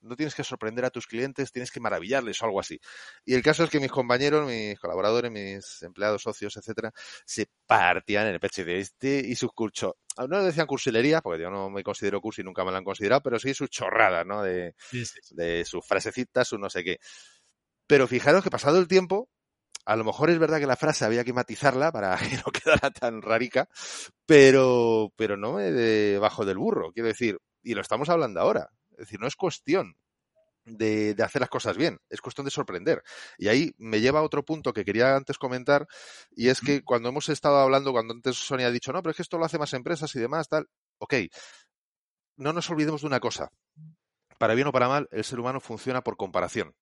no tienes que sorprender a tus clientes, tienes que maravillarles o algo así. Y el caso es que mis compañeros, mis colaboradores, mis empleados, socios, etcétera, se partían en el pecho de este y sus cursos. No decían cursilería, porque yo no me considero cursi y nunca me lo han considerado, pero sí sus chorradas, ¿no? De, de sus frasecitas, su no sé qué. Pero fijaros que pasado el tiempo, a lo mejor es verdad que la frase había que matizarla para que no quedara tan rarica, pero, pero no me de bajo del burro. Quiero decir, y lo estamos hablando ahora. Es decir, no es cuestión de, de, hacer las cosas bien, es cuestión de sorprender. Y ahí me lleva a otro punto que quería antes comentar, y es que cuando hemos estado hablando, cuando antes Sonia ha dicho, no, pero es que esto lo hace más empresas y demás, tal, ok, no nos olvidemos de una cosa. Para bien o para mal, el ser humano funciona por comparación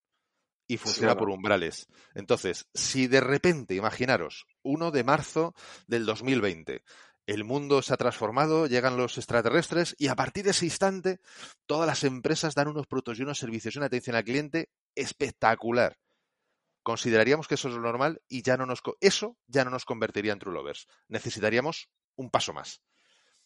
y funciona sí, por umbrales. Entonces, si de repente, imaginaros, 1 de marzo del 2020, el mundo se ha transformado, llegan los extraterrestres y a partir de ese instante todas las empresas dan unos productos y unos servicios y una atención al cliente espectacular. Consideraríamos que eso es lo normal y ya no nos eso ya no nos convertiría en true lovers. Necesitaríamos un paso más.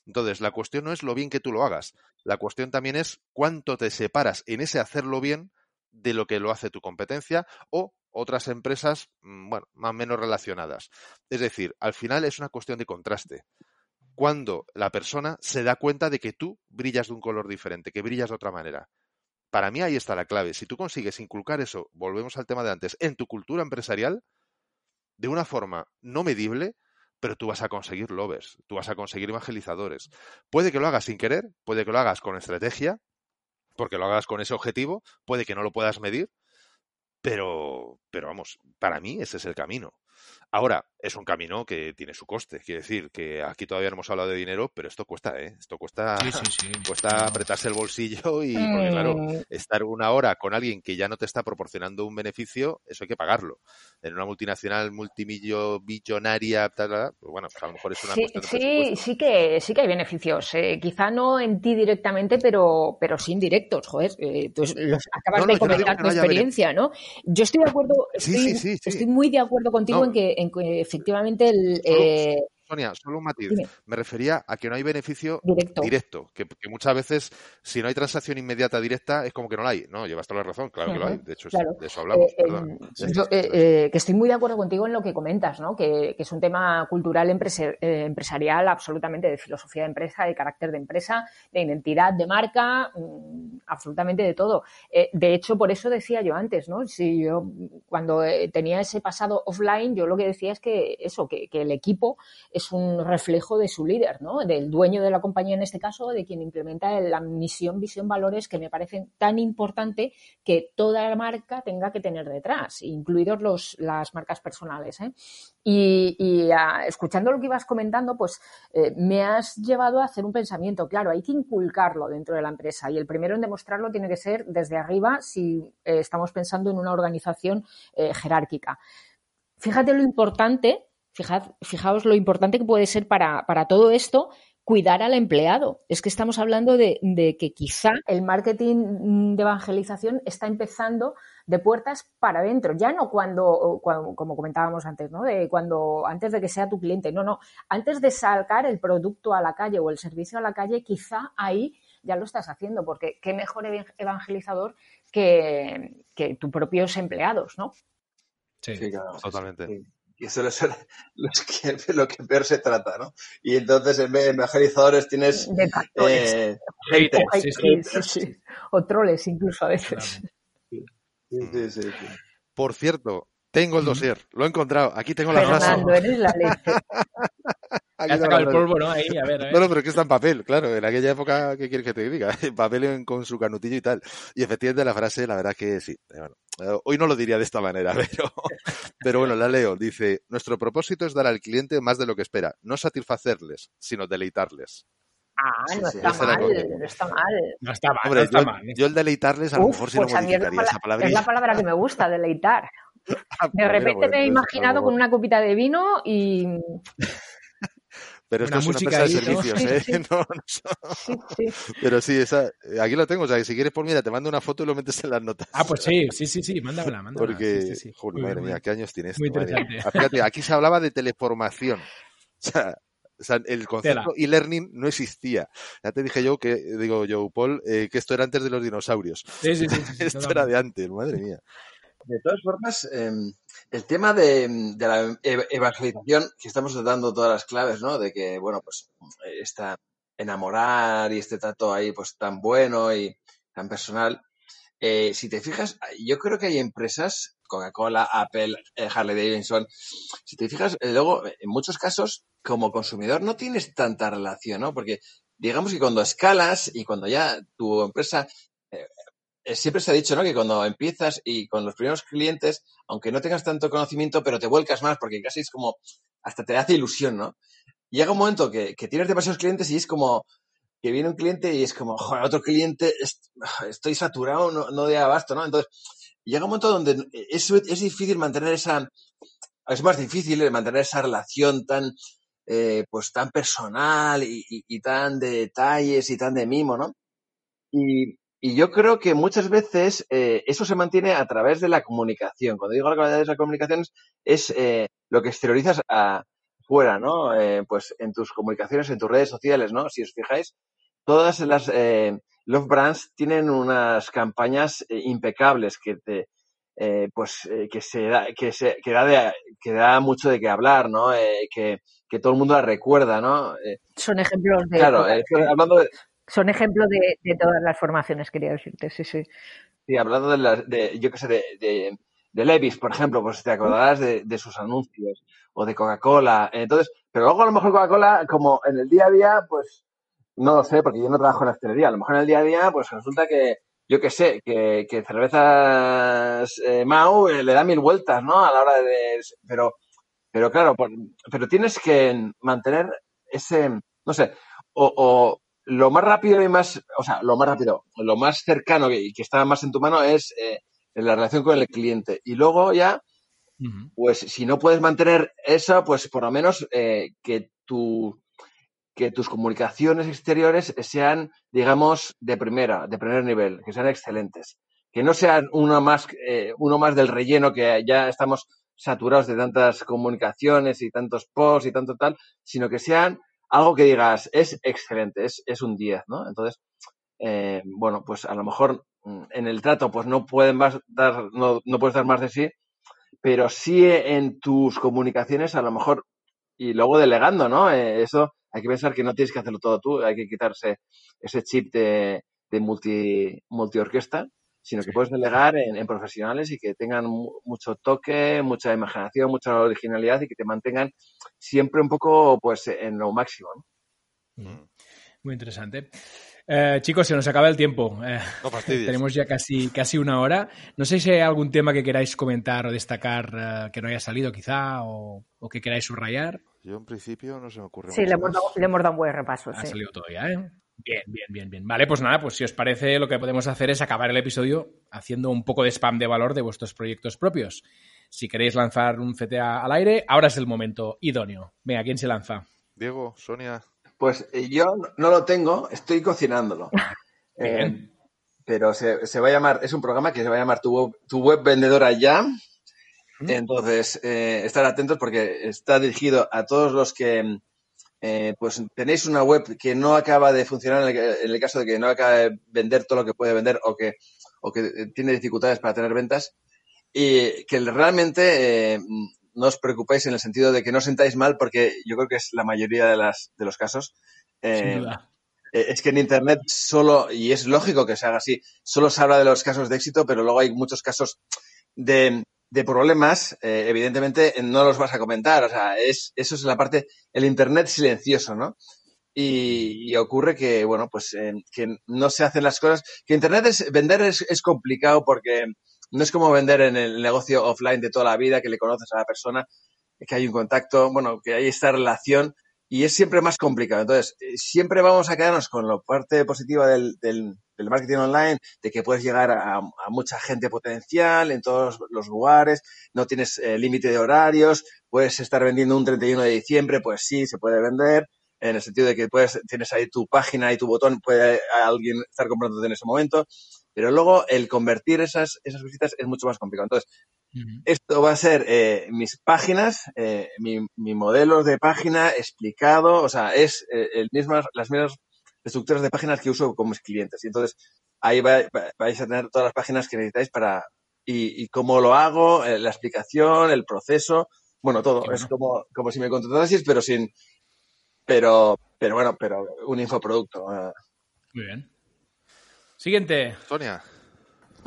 Entonces, la cuestión no es lo bien que tú lo hagas. La cuestión también es cuánto te separas en ese hacerlo bien de lo que lo hace tu competencia o otras empresas, mm, bueno, más o menos relacionadas. Es decir, al final es una cuestión de contraste. Cuando la persona se da cuenta de que tú brillas de un color diferente, que brillas de otra manera. Para mí ahí está la clave. Si tú consigues inculcar eso, volvemos al tema de antes, en tu cultura empresarial, de una forma no medible, pero tú vas a conseguir lovers, tú vas a conseguir evangelizadores. Puede que lo hagas sin querer, puede que lo hagas con estrategia, porque lo hagas con ese objetivo, puede que no lo puedas medir, pero, pero vamos, para mí ese es el camino. Ahora, es un camino que tiene su coste. Quiere decir que aquí todavía no hemos hablado de dinero, pero esto cuesta, ¿eh? Esto cuesta, sí, sí, sí. cuesta apretarse el bolsillo y, porque, claro, Mm. estar una hora con alguien que ya no te está proporcionando un beneficio, eso hay que pagarlo. En una multinacional multimillo billonaria, tal, tal, pues bueno, pues a lo mejor es una Sí, cuestión de sí, que sí que hay beneficios. eh, quizá no en ti directamente, pero, pero sí indirectos, joder. eh, los, acabas No, no, de no comentar tu no bene- experiencia, ¿no? Yo estoy de acuerdo, estoy, muy de acuerdo contigo. En que, en que efectivamente el eh, Sonia, solo un matiz. dime, Me refería a que no hay beneficio directo. directo, que, que muchas veces si no hay transacción inmediata directa es como que no la hay. No, llevas toda la razón, claro que lo hay. De hecho, claro. de eso hablamos, Eh, eh, yo, eh, eh, que estoy muy de acuerdo contigo en lo que comentas, ¿no? Que, que es un tema cultural eh, empresarial absolutamente de filosofía de empresa, de carácter de empresa, de identidad de marca, mm, absolutamente de todo. Eh, de hecho, por eso decía yo antes, ¿no? Si yo cuando eh, tenía ese pasado offline, yo lo que decía es que eso, que, que el equipo es un reflejo de su líder, ¿no? Del dueño de la compañía en este caso, de quien implementa la misión, visión, valores que me parecen tan importante que toda la marca tenga que tener detrás, incluidos los, las marcas personales. ¿eh? Y, ah, escuchando lo que ibas comentando, pues eh, me has llevado a hacer un pensamiento. Claro, hay que inculcarlo dentro de la empresa y el primero en demostrarlo tiene que ser desde arriba si eh, estamos pensando en una organización jerárquica. Fíjate lo importante, fijad, fijaos lo importante que puede ser para, para todo esto cuidar al empleado. Es que estamos hablando de, de, que quizá el marketing de evangelización está empezando de puertas para adentro, ya no cuando, cuando, como comentábamos antes, ¿no? De cuando antes de que sea tu cliente, no, no, antes de sacar el producto a la calle o el servicio a la calle, quizá ahí ya lo estás haciendo, porque qué mejor evangelizador que, que tus propios empleados, ¿no? Sí, sí claro, totalmente. Sí. Y eso es lo, que, lo que peor se trata, ¿no? Y entonces en vez de evangelizadores tienes eh, haters, o, sí, sí, sí, sí. o troles incluso a veces. Sí, sí, sí, Por cierto, Tengo el dossier, lo he encontrado. Aquí tengo la frase. Fernando, eres la leche. Ha sacado el polvo, ¿no? Ahí, a ver, a ver. No, no, pero es que está en papel, claro. En aquella época, ¿qué quieres que te diga? En papel con su canutillo y tal. Y efectivamente la frase, la verdad que sí. Eh, bueno, eh, hoy no lo diría de esta manera, pero, pero bueno, la leo. Dice, nuestro propósito es dar al cliente más de lo que espera. No satisfacerles, sino deleitarles. Ah, no sí, está mal, no está mal. No está mal, Hombre, no está yo, mal. yo el deleitarles a lo mejor sí pues la, modificaría esa pala- es la palabra que me gusta, deleitar. De Ah, pues mira, repente pues me he lo imaginado con una copita de vino y... Pero esto una es una música empresa de servicios, ¿eh? sí. No, no son- Sí, sí. Pero sí, esa, aquí lo tengo. O sea, que si quieres, pues mira, te mando una foto y lo metes en las notas. Ah, pues sí, sí, sí, sí, mándamela, mándamela. Porque, Sí, sí, sí. joder, madre mía. ¿qué años tiene esto? Muy interesante. Fíjate, aquí se hablaba de teleformación. O sea, o sea, el concepto e-learning no existía. Ya te dije yo que, digo yo, Paul, eh, que esto era antes de los dinosaurios. Sí, sí, sí. sí, sí, Esto totalmente. era de antes, madre mía. De todas formas, eh, el tema de, de la ev- evangelización, que estamos dando todas las claves, ¿no? De que, bueno, pues eh, esta enamorar y este trato ahí, pues tan bueno y tan personal. Eh, si te fijas, yo creo que hay empresas, Coca-Cola, Apple, eh, Harley Davidson, si te fijas, eh, luego, en muchos casos, como consumidor no tienes tanta relación, ¿no? Porque digamos que cuando escalas y cuando ya tu empresa siempre se ha dicho, ¿no? Que cuando empiezas y con los primeros clientes, aunque no tengas tanto conocimiento, pero te vuelcas más, porque casi es como, hasta te hace ilusión, ¿no? Llega un momento que, que tienes demasiados clientes y es como, que viene un cliente y es como, otro cliente, est- estoy saturado, no, no de abasto, ¿no? Entonces, llega un momento donde es, es difícil mantener esa, es más difícil eh, mantener esa relación tan, eh, pues tan personal y, y- tan de detalles y tan de mimo, ¿no? Y yo creo que muchas veces eh, eso se mantiene a través de la comunicación. Cuando digo la calidad de la comunicación es, eh, lo que exteriorizas afuera, ¿no? Eh, pues en tus comunicaciones, en tus redes sociales, ¿no? Si os fijáis, todas las eh, Love Brands tienen unas campañas eh, impecables que te, eh, pues que se da, que se que da, de- que da mucho de qué hablar, ¿no? Eh, que, que todo el mundo la recuerda, ¿no? Son ejemplos de... claro, hablando de, Son ejemplos de, todas las formaciones, quería decirte, sí, sí. Sí, hablando de, las de yo qué sé, de, de, de Levis, por ejemplo, pues te acordarás de, sus anuncios o de Coca-Cola. Entonces, pero luego a lo mejor Coca-Cola, como en el día a día, pues no lo sé, porque yo no trabajo en la hostelería. A lo mejor en el día a día, pues resulta que, yo qué sé, que, que cervezas eh, Mau eh, le da mil vueltas, ¿no? A la hora de. Pero, pero claro, pero tienes que mantener ese, no sé, o, o lo más rápido y más, o sea, lo más rápido, lo más cercano y que está más en tu mano es eh, la relación con el cliente. Y luego ya, pues si no puedes mantener eso, pues por lo menos eh, que tu que tus comunicaciones exteriores sean, digamos, de primera, de primer nivel, que sean excelentes. Que no sean uno más, eh, uno más del relleno que ya estamos saturados de tantas comunicaciones y tantos posts y tanto tal, sino que sean algo que digas, es excelente, es, es un 10, ¿no? Entonces, eh, bueno, pues a lo mejor mm, en el trato pues no pueden más dar, no, no puedes dar más de sí, pero sí en tus comunicaciones a lo mejor y luego delegando, ¿no? Eh, eso hay que pensar que no tienes que hacerlo todo tú, hay que quitarse ese chip de, de multi, multiorquesta, sino que puedes delegar en, en profesionales y que tengan mu- mucho toque, mucha imaginación, mucha originalidad y que te mantengan siempre un poco pues en lo máximo, ¿no? Muy interesante. Eh, chicos, se nos acaba el tiempo. Eh, No fastidies. tenemos ya casi, casi una hora. No sé si hay algún tema que queráis comentar o destacar eh, que no haya salido quizá o, o que queráis subrayar. Yo en principio no se me ocurre Sí, mucho le hemos, dado, le hemos dado un buen repaso, Ha sí. salido todo ya, ¿eh? Bien, bien, bien, bien. Vale, pues nada, pues si os parece, lo que podemos hacer es acabar el episodio haciendo un poco de spam de valor de vuestros proyectos propios. Si queréis lanzar un CTA al aire, ahora es el momento idóneo. Venga, ¿quién se lanza? Diego, Sonia. Pues eh, yo no lo tengo, estoy cocinándolo. Eh, pero se, se va a llamar, es un programa que se va a llamar Tu Web, tu web Vendedora Ya. Entonces, eh, estar atentos porque está dirigido a todos los que eh, pues tenéis una web que no acaba de funcionar en el, en el caso de que no acaba de vender todo lo que puede vender o que, o que tiene dificultades para tener ventas y que realmente eh, no os preocupéis en el sentido de que no os sentáis mal porque yo creo que es la mayoría de, las, de los casos. Eh, Sin duda. eh, Es que en Internet solo, y es lógico que se haga así, solo se habla de los casos de éxito, pero luego hay muchos casos de, de problemas, eh, evidentemente no los vas a comentar. O sea, es, eso es la parte, el Internet silencioso, ¿no? Y, ocurre que, bueno, pues que no se hacen las cosas. Que Internet es, vender es, es, complicado porque no es como vender en el negocio offline de toda la vida, que le conoces a la persona, que hay un contacto, bueno, que hay esta relación y es siempre más complicado. Entonces, eh, siempre vamos a quedarnos con la parte positiva del, del, marketing online, de que puedes llegar a, mucha gente potencial en todos los lugares, no tienes eh, límite de horarios, puedes estar vendiendo un 31 de diciembre, pues sí, se puede vender, en el sentido de que puedes, tienes ahí tu página y tu botón, puede alguien estar comprándote en ese momento, pero luego el convertir esas, esas visitas es mucho más complicado. Entonces, esto va a ser eh, mis páginas, eh, mi, mi, modelo de página explicado, o sea, es eh, el mismas, las mismas estructuras de páginas que uso con mis clientes. Y entonces ahí vais a tener todas las páginas que necesitáis para, y, y cómo lo hago, la explicación, el proceso, bueno, todo. Es como, como si me contratases, pero sin, pero, pero bueno, pero un infoproducto. Muy bien. Siguiente. Sonia.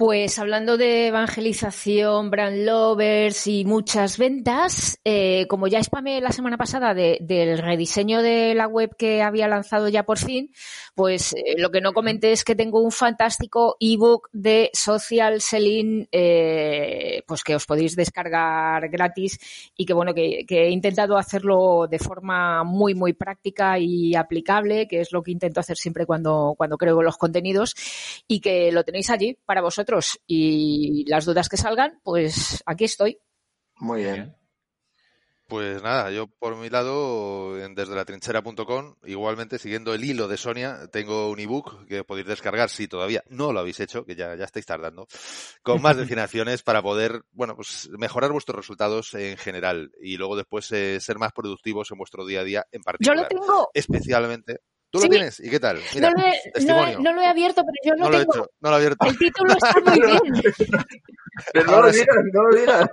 Pues hablando de evangelización, brand lovers y muchas ventas, eh, como ya spamé la semana pasada del rediseño de la web que había lanzado ya por fin, pues eh, lo que no comenté es que tengo un fantástico ebook de social selling, eh, pues que os podéis descargar gratis y que bueno, que, que, he intentado hacerlo de forma muy, muy práctica y aplicable, que es lo que intento hacer siempre cuando, cuando creo los contenidos y que lo tenéis allí para vosotros y las dudas que salgan, pues aquí estoy. Muy bien. Pues nada, yo por mi lado, desde la trinchera.com, igualmente siguiendo el hilo de Sonia, tengo un ebook que podéis descargar si todavía no lo habéis hecho, que ya, ya estáis tardando, con más definiciones para poder, bueno, pues mejorar vuestros resultados en general y luego después eh, ser más productivos en vuestro día a día en particular. Yo lo tengo. Especialmente ¿Tú lo tienes? ¿Y qué tal? no, lo he, no, lo he, abierto, pero yo lo, tengo. Lo no lo he abierto. El título está muy bien. pero no lo digas, no lo digas.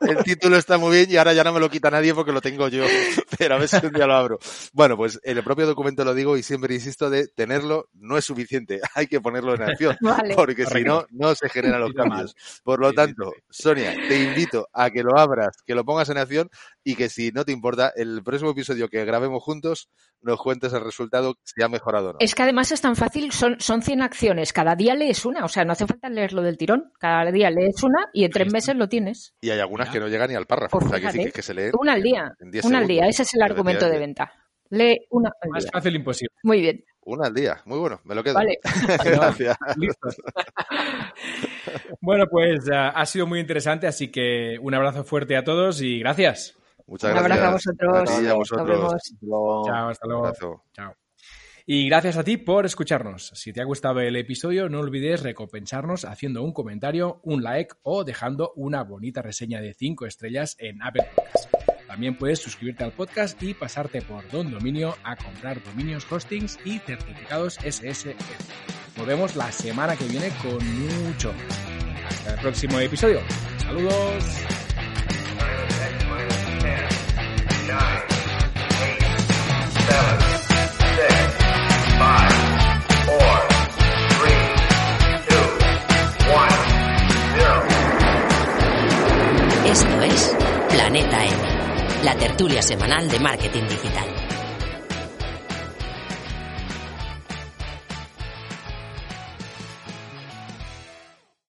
El título está muy bien y ahora ya no me lo quita nadie porque lo tengo yo. Pero a ver si un día lo abro. Bueno, pues en el propio documento lo digo y siempre insisto de tenerlo no es suficiente. Hay que ponerlo en acción. Porque si no, no se generan los cambios. Por lo tanto, Sonia, te invito a que lo abras, que lo pongas en acción y que si no te importa, el próximo episodio que grabemos juntos nos cuentes el resultado si ha mejorado o no. Es que además es tan fácil, son, son 100 acciones, cada día lees una, o sea, no hace falta leerlo del tirón, cada día lees una y en tres meses lo tienes. Y hay algunas que no llegan ni al párrafo, o sea, que, que, se lee una al día, una al día, ese es el argumento de venta. Lee una al Más fácil imposible. Muy bien. Una al día, muy bueno, me lo quedo. Vale. Gracias. bueno, pues uh, ha sido muy interesante, así que un abrazo fuerte a todos y gracias. Muchas gracias. Un abrazo a vosotros. Y a vosotros. Chao, hasta luego. Chao. Y gracias a ti por escucharnos. Si te ha gustado el episodio, no olvides recompensarnos haciendo un comentario, un like o dejando una bonita reseña de 5 estrellas en Apple Podcasts. También puedes suscribirte al podcast y pasarte por Don Dominio a comprar dominios, hostings y certificados SSL. Nos vemos la semana que viene con mucho. Hasta el próximo episodio. Saludos. Esto es Planeta M, la tertulia semanal de marketing digital.